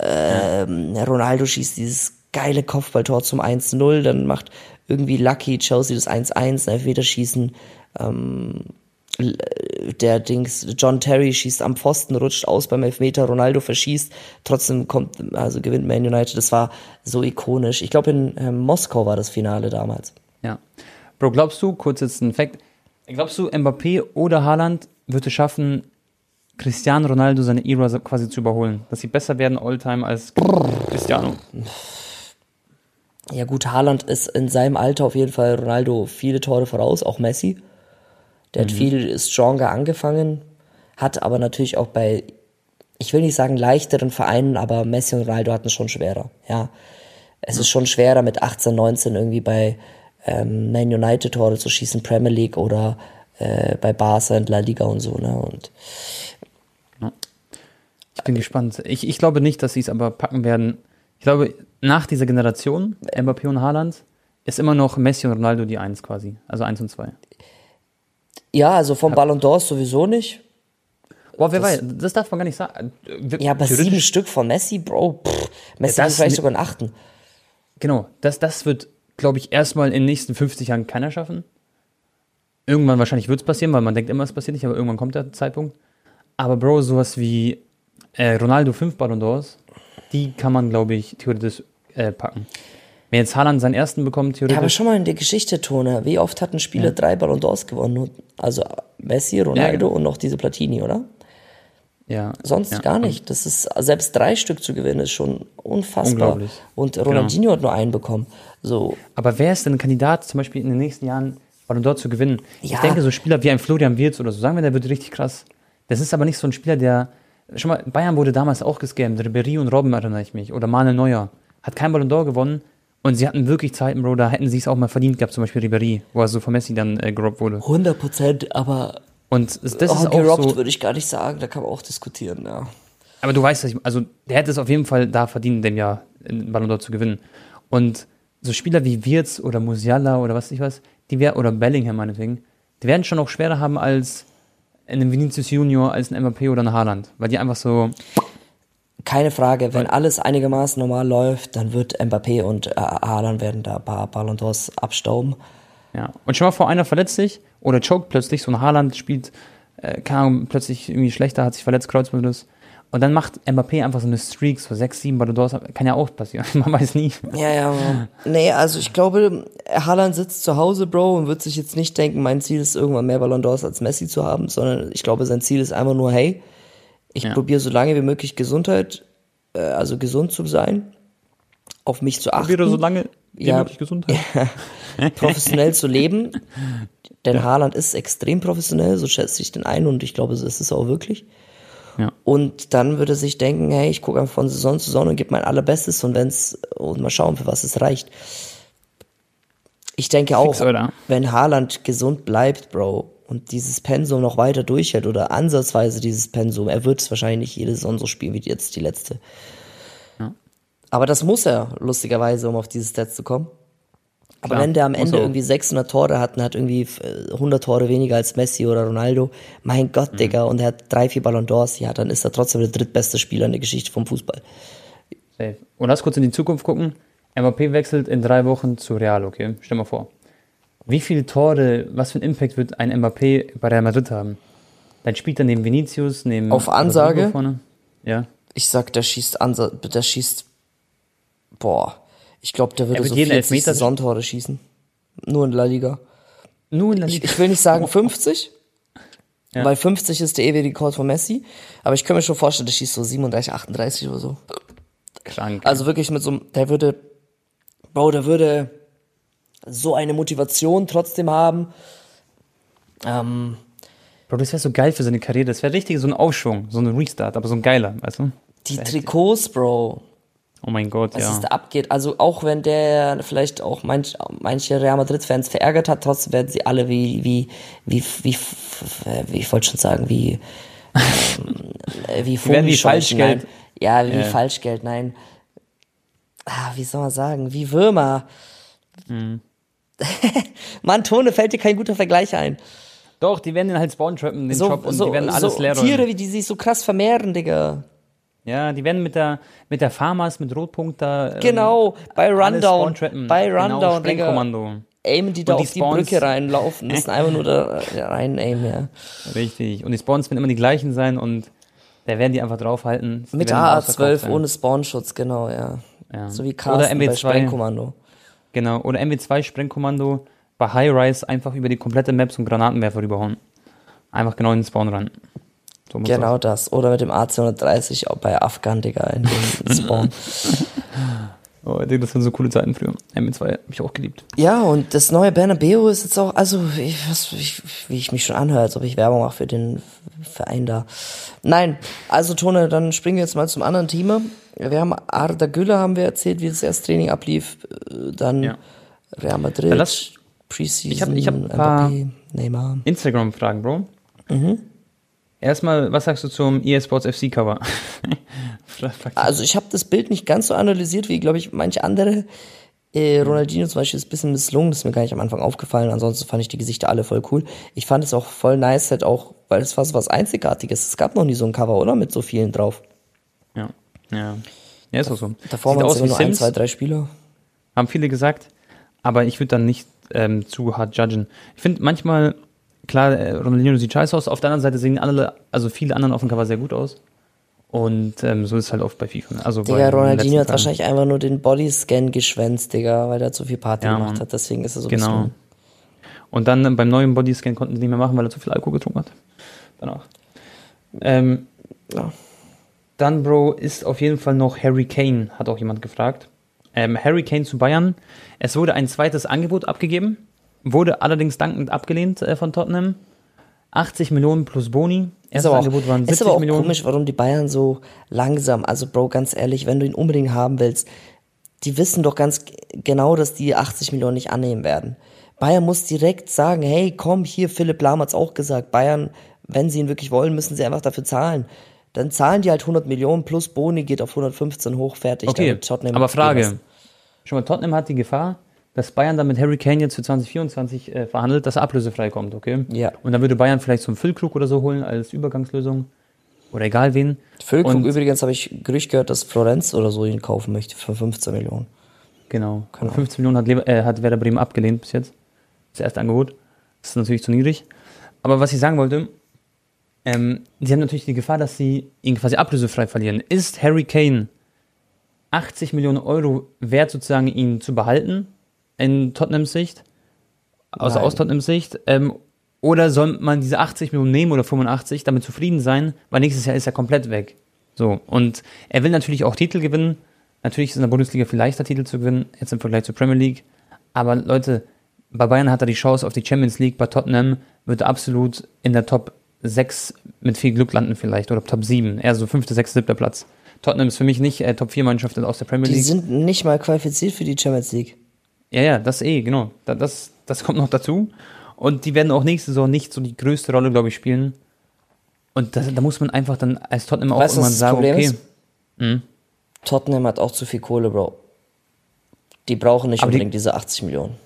Ähm, Ronaldo schießt dieses geile Kopfballtor zum 1-0, dann macht irgendwie Lucky Chelsea das 1-1, ein Elfmeterschießen. Ähm, l- der Dings, John Terry schießt am Pfosten, rutscht aus beim Elfmeter, Ronaldo verschießt, trotzdem kommt, also gewinnt Man United. Das war so ikonisch. Ich glaube, in ähm, Moskau war das Finale damals. Ja. Bro, glaubst du, kurz jetzt ein Fact, glaubst du, Mbappé oder Haaland wird es schaffen, Cristiano Ronaldo seine Ära quasi zu überholen? Dass sie besser werden all-time als Cristiano? Ja gut, Haaland ist in seinem Alter auf jeden Fall Ronaldo viele Tore voraus, auch Messi. Der hat viel stronger angefangen, hat aber natürlich auch bei, ich will nicht sagen leichteren Vereinen, aber Messi und Ronaldo hatten es schon schwerer. Ja, es ist schon schwerer mit 18, 19 irgendwie bei ähm, Man United Tore zu schießen, Premier League oder äh, bei Barca und La Liga und so. Ne? Und Ich bin gespannt. Ich, ich glaube nicht, dass sie es aber packen werden. Ich glaube, nach dieser Generation, Mbappé und Haaland, ist immer noch Messi und Ronaldo die Eins quasi. Also eins und zwei. ja, also vom Ballon d'Or sowieso nicht. Boah, wer weiß, das darf man gar nicht sagen. Ja, aber sieben Stück von Messi, Bro. Pff, Messi Ja, das vielleicht sogar einen achten. Genau, das, das wird, glaube ich, erstmal in den nächsten 50 Jahren keiner schaffen. Irgendwann wahrscheinlich wird es passieren, weil man denkt immer, es passiert nicht, aber irgendwann kommt der Zeitpunkt. Aber Bro, sowas wie äh, Ronaldo 5 Ballon d'Ors, die kann man, glaube ich, theoretisch äh, packen. Wenn jetzt Haaland seinen ersten bekommt, Ja, aber theoretisch. schon mal in der Geschichte, Tone, wie oft hat ein Spieler drei Ballon d'Ors gewonnen? Also Messi, Ronaldo genau. und noch diese Platini, oder? Ja, Sonst ja. gar nicht. Das ist, selbst drei Stück zu gewinnen, ist schon unfassbar. Unglaublich. Und Ronaldinho hat nur einen bekommen. So, Aber wer ist denn ein Kandidat, zum Beispiel in den nächsten Jahren Ballon d'Or zu gewinnen? Ich Ja. denke, so Spieler wie ein Florian Wirtz oder so, sagen wir, der wird richtig krass. Das ist aber nicht so ein Spieler, der. Schon mal, Bayern wurde damals auch gescammt. Ribéry und Robben erinnere ich mich. Oder Manuel Neuer. Hat kein Ballon d'Or gewonnen Und sie hatten wirklich Zeiten, Bro, da hätten sie es auch mal verdient gehabt, zum Beispiel Ribéry, wo er so von Messi dann äh, gerobbt wurde. 100 Prozent, aber Und das ist oh, auch gerobbt so, würde ich gar nicht sagen, da kann man auch diskutieren, ja. aber du weißt, also der hätte es auf jeden Fall da verdient, in dem Jahr den Ballon d'Or zu gewinnen. Und so Spieler wie Wirtz oder Musiala oder was weiß ich was, die wär, oder Bellingham meinetwegen, die werden schon auch schwerer haben als ein Vinicius Junior, als ein Mbappé oder ein Haaland, weil die einfach so, Keine Frage, wenn alles einigermaßen normal läuft, dann wird Mbappé und äh, Haaland werden da ein paar Ballon d'Ors abstauben. Ja, und schon mal vor, einer verletzt sich oder choked plötzlich, so ein Haaland spielt, äh, Ahnung, plötzlich irgendwie schlechter, hat sich verletzt, Kreuzbandriss. Und dann macht Mbappé einfach so eine Streak, so sechs, sieben Ballon d'Ors, kann ja auch passieren, *laughs* man weiß nie. Ja, ja. Nee, also ich glaube, Haaland sitzt zu Hause, Bro, und wird sich jetzt nicht denken, mein Ziel ist irgendwann mehr Ballon d'Ors als Messi zu haben, sondern ich glaube, sein Ziel ist einfach nur, hey, ich Ja. probiere so lange wie möglich Gesundheit, äh, also gesund zu sein, auf mich zu achten. Probiere so lange Ja. Gesundheit. *laughs* professionell zu leben. *laughs* Denn Haaland ist extrem professionell, so schätze ich den ein und ich glaube, so ist es auch wirklich. Ja. Und dann würde er sich denken, hey, ich gucke einfach von Saison zu Saison und gebe mein allerbestes und wenn's und mal schauen, für was es reicht. Ich denke auch, Fix, wenn Haaland gesund bleibt, Bro, und dieses Pensum noch weiter durchhält oder ansatzweise dieses Pensum, er wird es wahrscheinlich nicht jede Saison so spielen wie jetzt die letzte. Aber das muss er, lustigerweise, um auf diese Stats zu kommen. Aber Klar, wenn der am Ende irgendwie 600 Tore hat und hat irgendwie äh, 100 Tore weniger als Messi oder Ronaldo, mein Mhm. Gott, Digga, und er hat drei, vier Ballon d'Ors, ja, dann ist er trotzdem der drittbeste Spieler in der Geschichte vom Fußball. Safe. Und lass kurz in die Zukunft gucken. Mbappé wechselt in drei Wochen zu Real, okay? Stell mal vor. Wie viele Tore, was für einen Impact wird ein Mbappé bei Real Madrid haben? Dann spielt er neben Vinicius, neben Auf Ansage? Ja. Ich sag, der schießt Ansa der schießt, boah, ich glaube, der würde so jeden 40 Elfmeter- Saisontore schießen. Nur in La Liga. Nur in Ich, Liga. ich will nicht sagen 50, Ja. weil 50 ist der ewige Rekord von Messi, aber ich kann mir schon vorstellen, der schießt so 37, 38 oder so. Krank. Also wirklich mit so einem, der würde, Bro, der würde so eine Motivation trotzdem haben. Ähm, Bro, das wäre so geil für seine Karriere. Das wäre richtig so ein Aufschwung, so ein Restart, aber so ein geiler, weißt du? die Trikots, Bro, Oh mein Gott, was ja. es da abgeht. Also auch wenn der vielleicht auch manch, manche Real Madrid-Fans verärgert hat, trotzdem werden sie alle wie, wie, wie, wie, wie ich wollte schon sagen, wie, ähm, äh, wie *laughs* werden wie Falschgeld. nein. Ja, wie Ja. Falschgeld, nein. Ah, wie soll man sagen, wie Würmer. Mhm. *laughs* Mann, Tone, fällt dir kein guter Vergleich ein. Doch, die werden den halt spawn-trappen, den So, Shop, und so, die werden alles so leer räumen. Tiere, wie die sich so krass vermehren, Digga. Ja, die werden mit der, mit der Farmers, mit Rotpunkt da. ähm, Genau, bei alles Rundown. Bei genau, Rundown, Digga. Sprengkommando. Aimen die da die auf die Spawns- Brücke reinlaufen. Das ist einfach nur da rein aimen, ja. Richtig. Und die Spawns werden immer die gleichen sein und da werden die einfach draufhalten. Die Mit werden ausverkauft AA12 sein. ohne Spawnschutz, genau, ja. Ja. So wie Oder Carsten bei MW2. Sprengkommando. Genau. Oder MW2 Sprengkommando bei High Rise einfach über die komplette Map einen Granatenwerfer rüberhauen. Einfach genau in den Spawn rein. So Genau das. das. Oder mit dem AC130 auch bei Afghan, Digga, in den *laughs* Spawn. Oh, ich denke, das waren so coole Zeiten früher. MW2 habe ich auch geliebt. ja, und das neue Bernabeu ist jetzt auch, also, ich, was, ich, wie ich mich schon anhöre, als ob ich Werbung mache für den Verein da. Nein, also Tone, dann springen wir jetzt mal zum anderen Thema. Wir haben Arda Güler, haben wir erzählt, wie das erste Training ablief. Äh, Dann Ja. Real Madrid, Dann lass- Preseason, Ich hab- ich hab ein paar- Neymar. Instagram-Fragen, Bro. Mhm. Erstmal, was sagst du zum eSports FC-Cover? *laughs* Also ich habe das Bild nicht ganz so analysiert wie, glaube ich, manche andere. Äh, Ronaldinho zum Beispiel ist ein bisschen misslungen, das ist mir gar nicht am Anfang aufgefallen. Ansonsten fand ich die Gesichter alle voll cool. Ich fand es auch voll nice, halt auch, weil es war so was Einzigartiges. Es gab noch nie so ein Cover, oder? Mit so vielen drauf. ja, ja. Ja, ist auch so. Davor waren es nur ein, Sims, zwei, drei Spieler. haben viele gesagt, aber ich würde dann nicht ähm, zu hart judgen. Ich finde manchmal, klar, äh, Ronaldinho sieht scheiße aus, auf der anderen Seite sehen alle, also viele anderen auf dem Cover sehr gut aus. Und ähm, so ist es halt oft bei FIFA. ne? Also Digga, Ronaldinho hat wahrscheinlich einfach nur den Bodyscan geschwänzt, Digga, weil er zu viel Party Ja, gemacht hat. Deswegen ist er so ein Genau. bisschen... Und dann ähm, beim neuen Bodyscan konnten sie nicht mehr machen, weil er zu viel Alkohol getrunken hat. Danach. Ähm, Ja. Dann, Bro, ist auf jeden Fall noch Harry Kane, hat auch jemand gefragt. Ähm, Harry Kane zu Bayern. Es wurde ein zweites Angebot abgegeben, wurde allerdings dankend abgelehnt äh, von Tottenham. 80 Millionen plus Boni. Ist Erstes auch, Angebot waren ist 70 aber auch Millionen. komisch, warum die Bayern so langsam, also Bro, ganz ehrlich, wenn du ihn unbedingt haben willst, die wissen doch ganz genau, dass die 80 Millionen nicht annehmen werden. Bayern muss direkt sagen, hey, komm, hier, Philipp Lahm hat's auch gesagt, Bayern, wenn sie ihn wirklich wollen, müssen sie einfach dafür zahlen. Dann zahlen die halt 100 Millionen plus Boni geht auf 115 hoch, fertig. Okay, aber Frage. Schon mal, Tottenham hat die Gefahr, dass Bayern dann mit Harry Kane jetzt für 2024 äh, verhandelt, dass er ablösefrei kommt, okay? Ja. Und dann würde Bayern vielleicht so einen Füllkrug oder so holen als Übergangslösung. Oder egal wen. Füllkrug Und- übrigens habe ich Gerücht gehört, dass Florenz oder so ihn kaufen möchte für 15 Millionen. Genau. Genau. 15 Millionen hat, Lever äh, hat Werder Bremen abgelehnt bis jetzt. Das erste Angebot. Das ist natürlich zu niedrig. Aber was ich sagen wollte, ähm, sie haben natürlich die Gefahr, dass sie ihn quasi ablösefrei verlieren. Ist Harry Kane 80 Millionen Euro wert, sozusagen ihn zu behalten in Tottenhams Sicht? Also Nein. aus Tottenhams Sicht? Ähm, oder soll man diese 80 Millionen nehmen oder 85, damit zufrieden sein, weil nächstes Jahr ist er komplett weg. So. Und er will natürlich auch Titel gewinnen. Natürlich ist in der Bundesliga viel leichter Titel zu gewinnen, jetzt im Vergleich zur Premier League. Aber Leute, bei Bayern hat er die Chance auf die Champions League, bei Tottenham wird er absolut in der Top 6 mit viel Glück landen vielleicht oder Top 7, eher so 5., 6., 7. Platz. Tottenham ist für mich nicht äh, Top 4 Mannschaft aus der Premier Die League. sind nicht mal qualifiziert für die Champions League. Ja, ja, das eh, genau. Da, das, das kommt noch dazu. Und die werden auch nächste Saison nicht so die größte Rolle, glaube ich, spielen. Und das, da muss man einfach dann als Tottenham auch Weißt irgendwann sagen, Problem okay. Mhm. Tottenham hat auch zu viel Kohle, Bro. Die brauchen nicht Aber die- unbedingt diese 80 Millionen.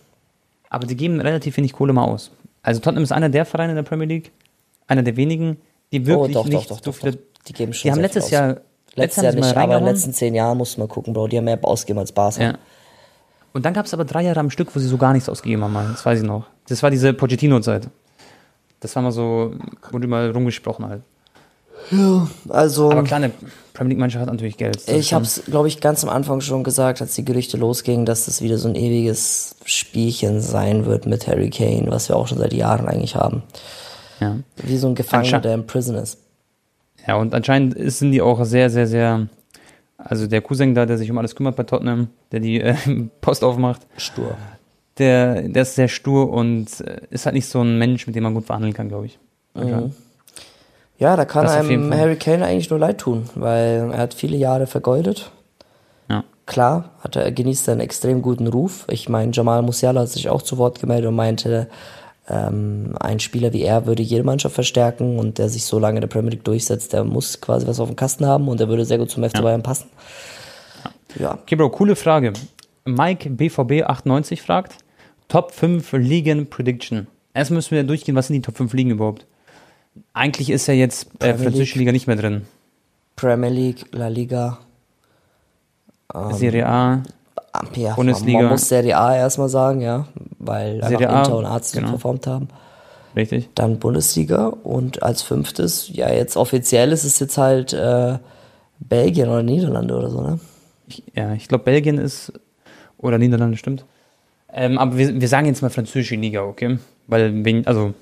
Aber die geben relativ wenig Kohle mal aus. Also Tottenham ist einer der Vereine in der Premier League, einer der wenigen, die wirklich oh, doch, nicht doch, doch, so doch, viele. doch. Die geben schon Die haben letztes. Jahr, Letztes Jahr mal nicht, aber in den letzten zehn Jahren musst du mal gucken, Bro. Die haben mehr ausgegeben als Barca. Ja. Und dann gab es aber drei Jahre am Stück, wo sie so gar nichts ausgegeben haben. Mal. Das weiß ich noch. Das war diese Pochettino-Zeit. Das war mal so, wurde mal rumgesprochen halt. Also, Aber klar, eine Premier League-Mannschaft hat natürlich Geld. Ich habe es, glaube ich, ganz am Anfang schon gesagt, als die Gerüchte losgingen, dass das wieder so ein ewiges Spielchen sein wird mit Harry Kane, was wir auch schon seit Jahren eigentlich haben. Ja. Wie so ein Gefangener, der im Prison ist. ja, und anscheinend sind die auch sehr, sehr, sehr. Also der Cousin da, der sich um alles kümmert bei Tottenham, der die äh, *laughs* Post aufmacht, Stur. der, der ist sehr stur und äh, ist halt nicht so ein Mensch, mit dem man gut verhandeln kann, glaube ich. Anscheinend. Ja, da kann Das einem. Harry Kane eigentlich nur leid tun, weil er hat viele Jahre vergeudet. Ja. Klar, hat er, er genießt einen extrem guten Ruf. Ich meine, Jamal Musiala hat sich auch zu Wort gemeldet und meinte, ähm, ein Spieler wie er würde jede Mannschaft verstärken und der sich so lange in der Premier League durchsetzt, der muss quasi was auf dem Kasten haben und er würde sehr gut zum FC Bayern passen. Ja. Okay, Bro, coole Frage. Mike BVB98 fragt: Top 5 Ligen Prediction. Erst müssen wir durchgehen, was sind die Top 5 Ligen überhaupt? Eigentlich ist ja jetzt äh, französische Liga nicht mehr drin. Premier League, La Liga, Serie A, ja, Bundesliga. Man muss Serie A erstmal sagen, ja, weil Serie einfach A, Inter und so genau. performt haben. richtig? Dann Bundesliga und als fünftes, ja, jetzt offiziell ist es jetzt halt äh, Belgien oder Niederlande oder so, ne? Ich, ja, ich glaube, Belgien ist, oder Niederlande, stimmt. Ähm, aber wir, wir sagen jetzt mal französische Liga, okay? Weil, wen, also,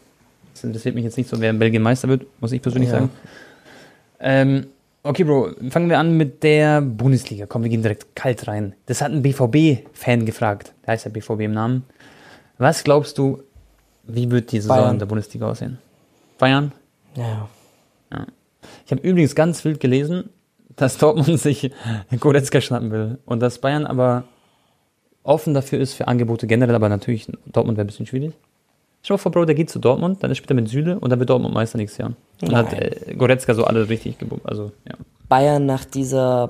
das interessiert mich jetzt nicht so, wer in Belgien Meister wird, muss ich persönlich Ja. sagen. Ähm, okay, Bro, fangen wir an mit der Bundesliga. Komm, wir gehen direkt kalt rein. Das hat ein BVB-Fan gefragt. Der heißt ja BVB im Namen. Was glaubst du, wie wird die Saison Bayern. in der Bundesliga aussehen? Bayern? Ja. Ich habe übrigens ganz wild gelesen, dass *laughs* Dortmund sich Goretzka schnappen will und dass Bayern aber offen dafür ist für Angebote generell, aber natürlich Dortmund wäre ein bisschen schwierig. Mal vor, Bro, der geht zu Dortmund, dann ist später mit Süle und dann wird Dortmund Meister nächstes Jahr. Und Nein. hat äh, Goretzka so alle richtig gebunden. Also, ja. Bayern nach dieser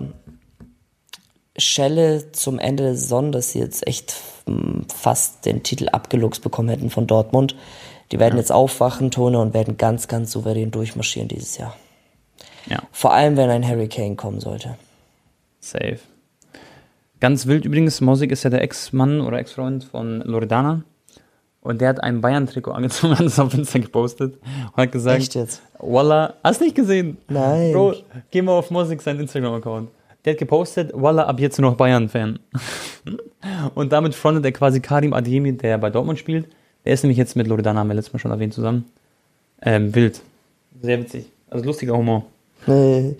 Schelle zum Ende der Saison, dass sie jetzt echt mm, fast den Titel abgeluchst bekommen hätten von Dortmund. Die werden jetzt aufwachen, Tone, und werden ganz, ganz souverän durchmarschieren dieses Jahr. Ja, Vor allem, wenn ein Harry Kane kommen sollte. safe. Ganz wild übrigens, Mosik ist ja der Ex-Mann oder Ex-Freund von Loredana. Und der hat ein Bayern-Trikot angezogen, *laughs* hat es auf Insta gepostet und hat gesagt, Echt jetzt? Walla, hast nicht gesehen? Nein. Bro, geh mal auf Musik, sein Instagram-Account. Der hat gepostet, Walla, ab jetzt nur noch Bayern-Fan. *laughs* Und damit frontet er quasi Karim Adeyemi, der bei Dortmund spielt. Der ist nämlich jetzt mit Loredana, haben wir letztes Mal schon erwähnt, zusammen. Ähm, wild. Sehr witzig. Also lustiger Humor. Nee.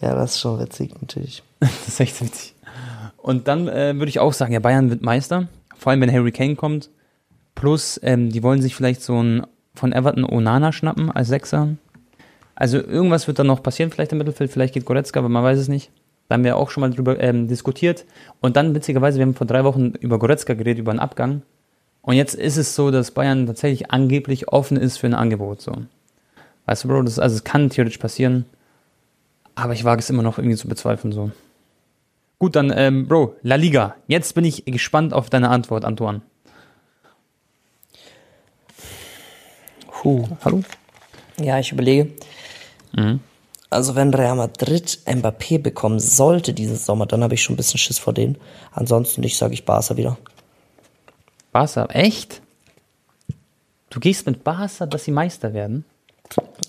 Ja, das ist schon witzig, natürlich. *laughs* Das ist echt witzig. Und dann äh, würde ich auch sagen, ja, Bayern wird Meister. Vor allem, wenn Harry Kane kommt. Plus, ähm, die wollen sich vielleicht so ein von Everton Onana schnappen als Sechser. Also irgendwas wird dann noch passieren, vielleicht im Mittelfeld. Vielleicht geht Goretzka, aber man weiß es nicht. Da haben wir auch schon mal drüber ähm, diskutiert. Und dann, witzigerweise, wir haben vor drei Wochen über Goretzka geredet, über einen Abgang. Und jetzt ist es so, dass Bayern tatsächlich angeblich offen ist für ein Angebot. So. Weißt du, Bro, das, also es kann theoretisch passieren. Aber ich wage es immer noch irgendwie zu bezweifeln. So. Gut, dann, ähm, Bro, La Liga. Jetzt bin ich gespannt auf deine Antwort, Antoine. Puh. Hallo? Ja, ich überlege. Mhm. Also wenn Real Madrid Mbappé bekommen sollte dieses Sommer, dann habe ich schon ein bisschen Schiss vor denen. Ansonsten ich sage ich Barca wieder. Barca, echt? Du gehst mit Barca, dass sie Meister werden?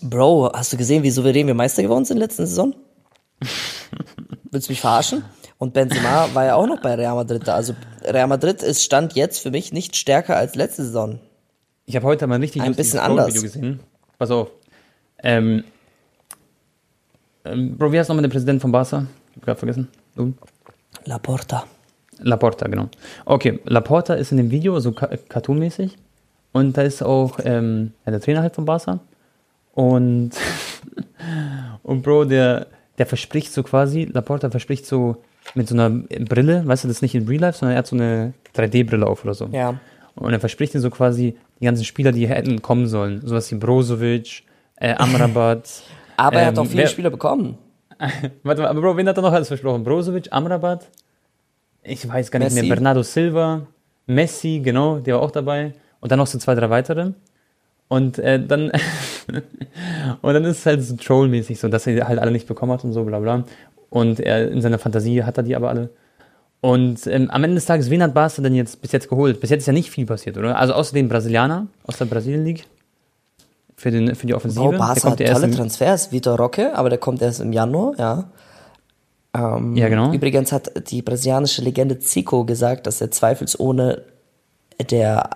Bro, hast du gesehen, wie souverän wir Meister geworden sind letzten Saison? *laughs* Willst du mich verarschen? Und Benzema war ja auch noch bei Real Madrid da. Also Real Madrid ist Stand jetzt für mich nicht stärker als letzte Saison. Ich habe heute mal richtig ein bisschen anders. Video gesehen. Pass auf. Ähm, ähm, Bro, wie heißt nochmal der Präsident von Barca? Ich hab gerade vergessen. Du? Laporta. Laporta, genau. Okay, Laporta ist in dem Video so cartoonmäßig. Und da ist auch ähm, der Trainer halt von Barca. Und, *laughs* und Bro, der, der verspricht so quasi, Laporta verspricht so mit so einer Brille, weißt du, das ist nicht in Real Life, sondern er hat so eine 3D-Brille auf oder so. Ja. Und er verspricht ihm so quasi die ganzen Spieler, die hätten kommen sollen. Sowas wie Brozovic, äh, Amrabat. *laughs* Aber ähm, er hat auch ähm, viele wer, Spieler bekommen. *laughs* Warte mal, aber Bro, wen hat er noch alles versprochen? Brozovic, Amrabat, ich weiß gar nicht Messi. mehr, Bernardo Silva, Messi, genau, der war auch dabei. Und dann noch so zwei, drei weitere. Und äh, dann *laughs* und dann ist es halt so trollmäßig so, dass er halt alle nicht bekommen hat und so, bla bla. Und er in seiner Fantasie hat er die aber alle. Und ähm, am Ende des Tages, wen hat Barca denn jetzt bis jetzt geholt? Bis jetzt ist ja nicht viel passiert, oder? Also außer dem Brasilianer aus der Brasilien League für, den, für die Offensive. Oh, Barca hat tolle Transfers, Vitor Roque, aber der kommt erst im Januar, ja. Ähm, ja, genau. Übrigens hat die brasilianische Legende Zico gesagt, dass er zweifelsohne der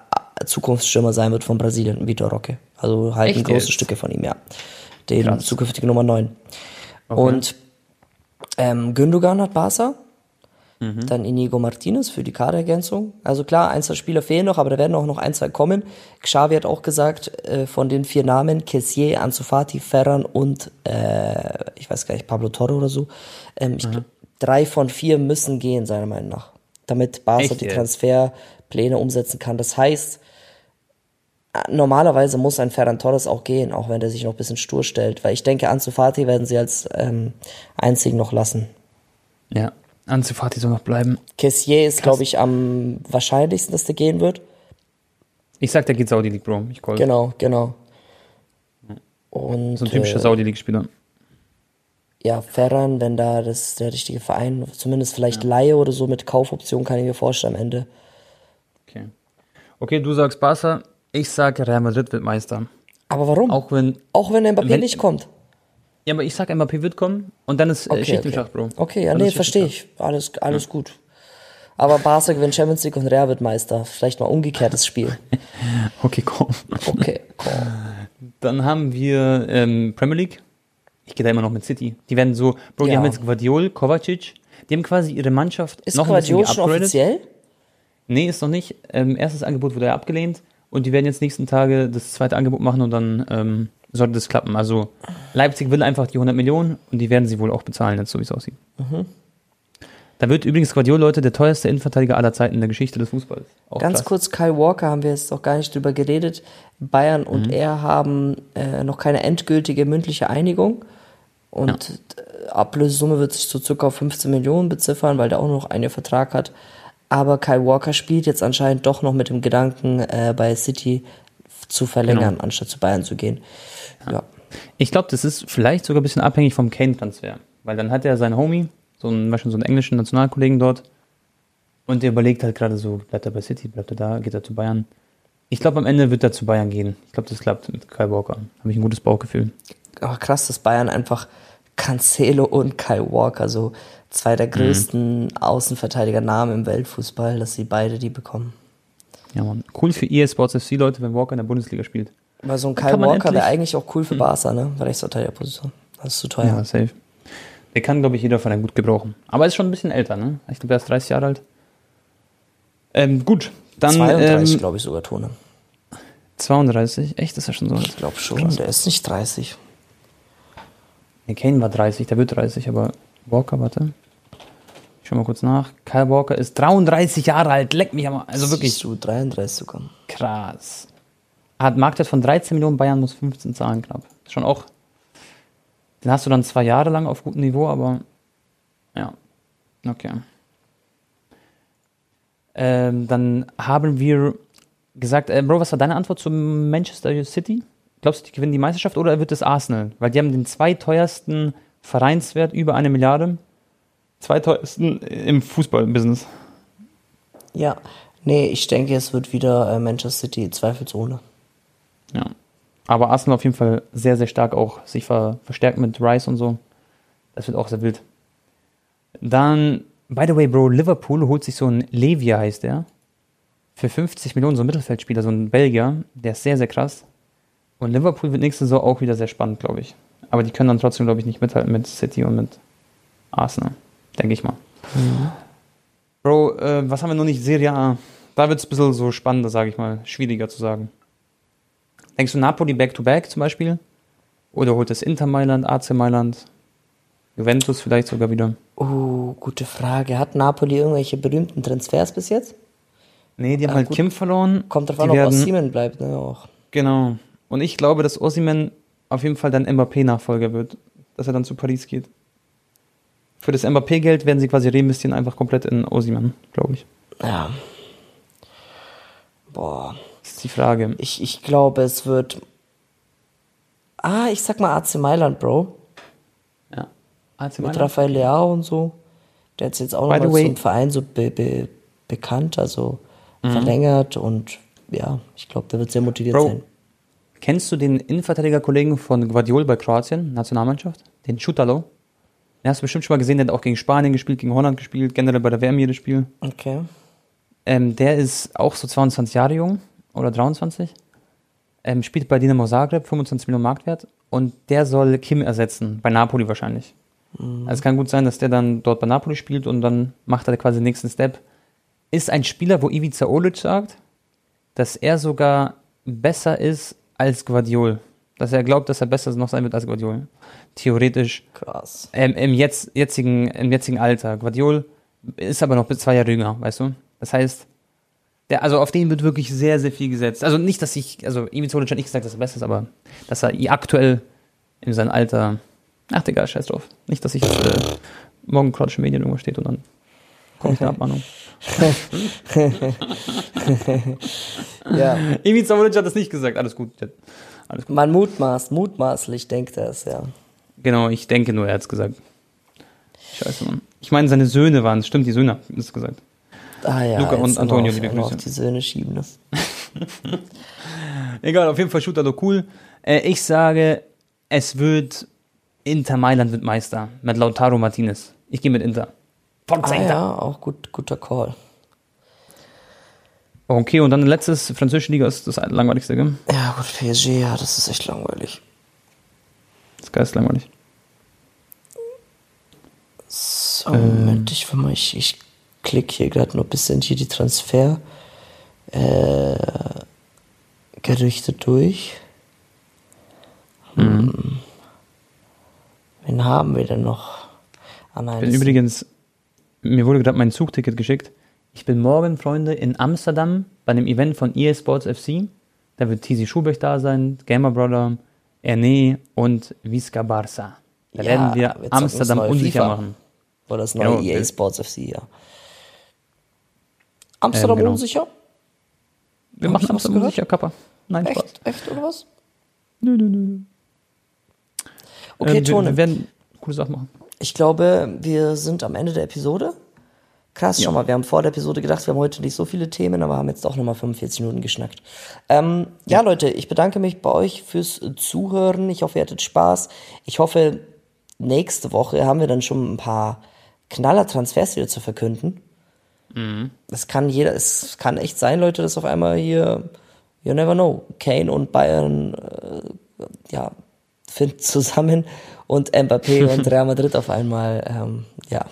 Zukunftsstürmer sein wird von Brasilien, Vitor Roque. Also halten große? Stücke von ihm, ja. Den zukünftigen Nummer 9. Okay. Und ähm, Gündogan hat Barca. Mhm. Dann Inigo Martinez für die Kaderergänzung. Also klar, ein, zwei Spieler fehlen noch, aber da werden auch noch ein, zwei kommen. Xavi hat auch gesagt, äh, von den vier Namen, Kessier, Anzufati, Ferran und, äh, ich weiß gar nicht, Pablo Torre oder so. Ähm, ich, mhm. drei von vier müssen gehen, seiner Meinung nach. Damit Barca Echt, die Transferpläne umsetzen kann. Das heißt, normalerweise muss ein Ferran Torres auch gehen, auch wenn der sich noch ein bisschen stur stellt, weil ich denke, Ansu Fati werden sie als ähm, einzigen noch lassen. Ja, Ansu Fati soll noch bleiben. Kessier ist, glaube ich, am wahrscheinlichsten, dass der gehen wird. Ich sag, der geht Saudi League, Bro. Ich call. Genau, genau. Und, so ein typischer äh, Saudi League-Spieler. Ja, Ferran, wenn da das der richtige Verein, zumindest vielleicht ja. Laie oder so mit Kaufoption, kann ich mir vorstellen am Ende. Okay. Okay, du sagst Barca, ich sage, Real Madrid wird Meister. Aber warum? Auch wenn, Auch wenn Mbappé wenn, nicht kommt. Ja, aber ich sage, Mbappé wird kommen und dann ist äh, okay, Schicht okay. im Schach, Bro. Okay, ja, nee, verstehe ich. Alles, alles ja. gut. Aber Barca gewinnt Champions League und Real wird Meister. Vielleicht mal umgekehrtes Spiel. *laughs* okay, komm. Okay, komm. *laughs* Dann haben wir ähm, Premier League. Ich gehe da immer noch mit City. Die werden so, Bro, die ja. haben jetzt Guardiol, Kovacic. Die haben quasi ihre Mannschaft ist noch Guardiol ein bisschen schon offiziell? Nee, ist noch nicht. Ähm, erstes Angebot wurde ja abgelehnt. Und die werden jetzt nächsten Tage das zweite Angebot machen und dann ähm, sollte das klappen. Also Leipzig will einfach die 100 Millionen und die werden sie wohl auch bezahlen, jetzt so wie es aussieht. Mhm. Da wird übrigens Guardiola, Leute, der teuerste Innenverteidiger aller Zeiten in der Geschichte des Fußballs. Auch Ganz klasse. kurz, Kyle Walker haben wir jetzt noch gar nicht drüber geredet. Bayern und mhm. er haben äh, noch keine endgültige mündliche Einigung. Und ja. Ablösesumme wird sich so circa auf 15 Millionen beziffern, weil der auch noch einen Vertrag hat. Aber Kyle Walker spielt jetzt anscheinend doch noch mit dem Gedanken, äh, bei City zu verlängern, genau. anstatt zu Bayern zu gehen. Ja. Ich glaube, das ist vielleicht sogar ein bisschen abhängig vom Kane-Transfer. Weil dann hat er seinen Homie, so einen, so einen englischen Nationalkollegen dort. Und der überlegt halt gerade so, bleibt er bei City, bleibt er da, geht er zu Bayern. Ich glaube, am Ende wird er zu Bayern gehen. Ich glaube, das klappt mit Kyle Walker. Habe ich ein gutes Bauchgefühl. Aber krass, dass Bayern einfach Cancelo und Kyle Walker so zwei der mhm. größten mhm. Außenverteidiger-Namen im Weltfußball, dass sie beide die bekommen. Ja, man. Cool für EA Sports FC, Leute, wenn Walker in der Bundesliga spielt. Weil so ein Kyle Walker wäre eigentlich auch cool für mhm. Barca, ne? Rechtsverteidigerposition. Das ist zu teuer. Ja, safe. Der kann, glaube ich, jeder von einem gut gebrauchen. Aber er ist schon ein bisschen älter, ne? Ich glaube, er ist 30 Jahre alt. Ähm, gut, dann. 32, ähm, glaube ich, sogar Tone. 32? Echt? Das ist ja schon so. Ich glaube schon, Krass. der ist nicht 30. Nee, Kane war 30, der wird 30, aber Walker, warte. Schau mal kurz nach. Kyle Walker ist 33 Jahre alt, leck mich aber. Also wirklich. Siehst du 33 sogar. Krass. Hat Marktwert von 13 Millionen, Bayern muss 15 zahlen knapp. Ist schon auch. Den hast du dann zwei Jahre lang auf gutem Niveau, aber ja. Okay. Ähm, dann haben wir gesagt, äh, Bro, was war deine Antwort zu Manchester City? Glaubst du, die gewinnen die Meisterschaft oder wird es Arsenal? Weil die haben den zweiteuersten Vereinswert, über eine Milliarde. Zweiteuersten im Fußballbusiness. Ja, nee, ich denke, es wird wieder äh, Manchester City, zweifelsohne. Ja. Aber Arsenal auf jeden Fall sehr, sehr stark auch sich ver verstärkt mit Rice und so. Das wird auch sehr wild. Dann, by the way, Bro, Liverpool holt sich so ein Levia, heißt der. Für 50 Millionen, so ein Mittelfeldspieler, so ein Belgier. Der ist sehr, sehr krass. Und Liverpool wird nächste Saison auch wieder sehr spannend, glaube ich. Aber die können dann trotzdem, glaube ich, nicht mithalten mit City und mit Arsenal. Denke ich mal. Mhm. Bro, äh, was haben wir noch nicht? Serie A. Da wird es ein bisschen so spannender, sage ich mal. Schwieriger zu sagen. Denkst du Napoli back-to-back -back zum Beispiel? Oder holt es Inter Mailand, AC Mailand, Juventus vielleicht sogar wieder? Oh, gute Frage. Hat Napoli irgendwelche berühmten Transfers bis jetzt? Nee, die haben ja, halt gut. Kim verloren. Kommt davon, ob Osimhen bleibt, ne? Auch. Genau. Und ich glaube, dass Osimhen auf jeden Fall dann Mbappé-Nachfolger wird. Dass er dann zu Paris geht. Für das Mbappé-Geld werden sie quasi reinvestieren, einfach komplett in Osimhen, glaube ich. Ja. Boah ist die Frage. Ich, ich glaube, es wird. Ah, ich sag mal AC Mailand, Bro. Ja. AC Mailand. Mit Rafael Leao und so. Der hat jetzt auch nochmal zum Verein so be, be, bekannt, also mhm. verlängert und ja, ich glaube, der wird sehr motiviert Bro, sein. Kennst du den Innenverteidiger-Kollegen von Guardiol bei Kroatien, Nationalmannschaft? Den Schutalo? Den hast du bestimmt schon mal gesehen, der hat auch gegen Spanien gespielt, gegen Holland gespielt, generell bei der WM jedes Spiel. Okay. Ähm, der ist auch so 22 Jahre jung oder 23. Ähm, spielt bei Dinamo Zagreb, 25 Millionen Marktwert. Und der soll Kim ersetzen, bei Napoli wahrscheinlich. Mhm. Also es kann gut sein, dass der dann dort bei Napoli spielt und dann macht er quasi den nächsten Step. Ist ein Spieler, wo Ivica Olic sagt, dass er sogar besser ist als Guardiol. Dass er glaubt, dass er besser noch sein wird als Guardiol. Theoretisch. Krass. Ähm, Im jetzt, jetzigen, im jetzigen Alter. Guardiol ist aber noch bis zwei Jahre jünger, weißt du? Das heißt, der, also auf den wird wirklich sehr, sehr viel gesetzt. Also nicht, dass ich, also Ivica hat nicht gesagt, dass er besser ist, aber dass er aktuell in seinem Alter, ach egal, scheiß drauf. Nicht, dass ich jetzt äh, morgen kroatische Medien irgendwo steht und dann kommt eine Abmahnung. *laughs* ja. Ivica hat das nicht gesagt, alles gut. Alles gut. Man mutmaßt, mutmaßlich denkt er es, ja. Genau, ich denke nur, er hat es gesagt. Scheiße, Mann. Ich meine, seine Söhne waren es, stimmt, die Söhne haben es gesagt. Ah ja, Luca und Antonio, liebe Grüße. die Söhne schieben das. *laughs* Egal, auf jeden Fall Shooter doch cool. Äh, ich sage, es wird Inter Mailand wird Meister mit Lautaro Martinez. Ich gehe mit Inter. Forza ah, Inter. Ja, auch gut, guter Call. Okay, und dann letztes, französische Liga ist das langweiligste, gell? Ja, gut, PSG, ja, das ist echt langweilig. Das ist geil, langweilig. So, ähm. Moment, ich, ich, ich klicke hier gerade noch ein bisschen hier die Transfer äh, Gerüchte durch. Hm. Mhm. Wen haben wir denn noch? Ah, nein, bin übrigens, mir wurde gerade mein Zugticket geschickt. Ich bin morgen, Freunde, in Amsterdam bei einem Event von EA Sports FC. Da wird Tizi Schubech da sein, Gamer Brother, Erne und Visca Barça. Da ja, werden wir Amsterdam unsicher FIFA. machen. Oder das neue genau. EA Sports FC, ja. Amsterdam ähm, genau. unsicher? Wir Hab machen Amsterdam unsicher, Kappa. Nein, Echt? Spaß. Echt, oder was? Nö, nö, nö. Okay, ähm, Tone. Wir, wir werden coole Sachen machen. Ich glaube, wir sind am Ende der Episode. Krass, ja. schau mal, wir haben vor der Episode gedacht, wir haben heute nicht so viele Themen, aber haben jetzt doch nochmal 45 Minuten geschnackt. Ähm, ja. ja, Leute, ich bedanke mich bei euch fürs Zuhören. Ich hoffe, ihr hattet Spaß. Ich hoffe, nächste Woche haben wir dann schon ein paar Knaller-Transfers wieder zu verkünden. Mhm. Es kann jeder, es kann echt sein, Leute, dass auf einmal hier, you never know, Kane und Bayern, äh, ja, finden *laughs* zusammen und Mbappé und *laughs* Real Madrid auf einmal, ähm, ja,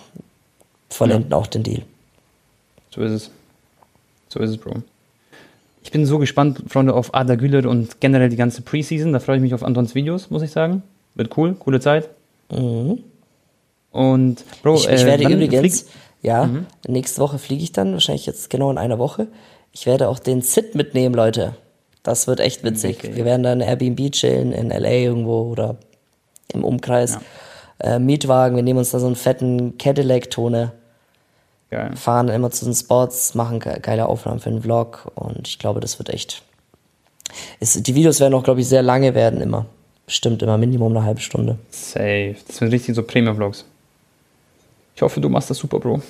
vollenden ja. auch den Deal. So ist es. So ist es, Bro. Ich bin so gespannt, Freunde, auf Ada Güler und generell die ganze Preseason. Da freue ich mich auf Antons Videos, muss ich sagen. Wird cool, coole Zeit. Mhm. Und, Bro, ich, ich äh, werde übrigens, Ja, mhm. nächste Woche fliege ich dann, wahrscheinlich jetzt genau in einer Woche. Ich werde auch den Sid mitnehmen, Leute. Das wird echt witzig. Okay. Wir werden dann Airbnb chillen in LA irgendwo oder im Umkreis. Ja. Äh, Mietwagen, wir nehmen uns da so einen fetten Cadillac-Tone. Geil. Fahren immer zu den Spots, machen geile Aufnahmen für den Vlog und ich glaube, das wird echt. Ist, die Videos werden auch, glaube ich, sehr lange werden immer. Bestimmt immer Minimum eine halbe Stunde. Safe. Das sind richtig so Premium-Vlogs. Ich hoffe, du machst das super, Bro.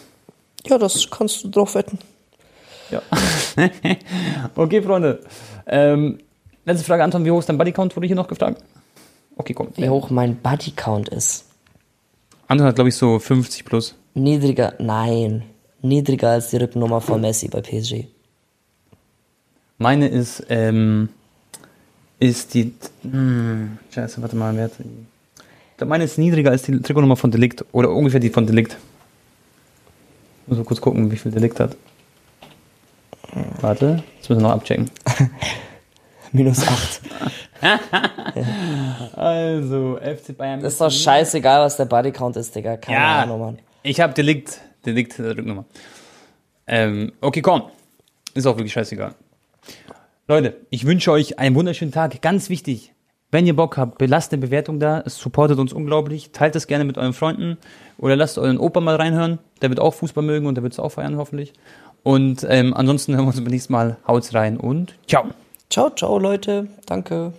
Ja, das kannst du drauf wetten. Ja. *laughs* okay, Freunde. Ähm, letzte Frage, Anton, wie hoch ist dein Bodycount, wurde hier noch gefragt? Okay, komm. Wie hoch mein Bodycount ist? Anton hat, glaube ich, so 50 plus. Niedriger, nein. Niedriger als die Rückennummer von Messi bei PSG. Meine ist, ähm, ist die, hm, scheiße, warte mal, wer hat die? Meine ist niedriger als die Trikotnummer von Delikt oder ungefähr die von Delikt. Muss mal kurz gucken, wie viel Delikt hat. Warte, jetzt müssen wir noch abchecken. *laughs* Minus 8. *laughs* also, FC Bayern. Das ist doch scheißegal, was der Bodycount ist, Digga. Keine ja, Ahnung, Mann. Ich hab Delikt. Delikt, Rücknummer. Ähm, okay, komm. Ist auch wirklich scheißegal. Leute, ich wünsche euch einen wunderschönen Tag. Ganz wichtig, wenn ihr Bock habt, belasst eine Bewertung da. Es supportet uns unglaublich. Teilt es gerne mit euren Freunden oder lasst euren Opa mal reinhören. Der wird auch Fußball mögen und der wird es auch feiern, hoffentlich. Und ähm, ansonsten hören wir uns beim nächsten Mal. Haut's rein und ciao. Ciao, ciao, Leute. Danke.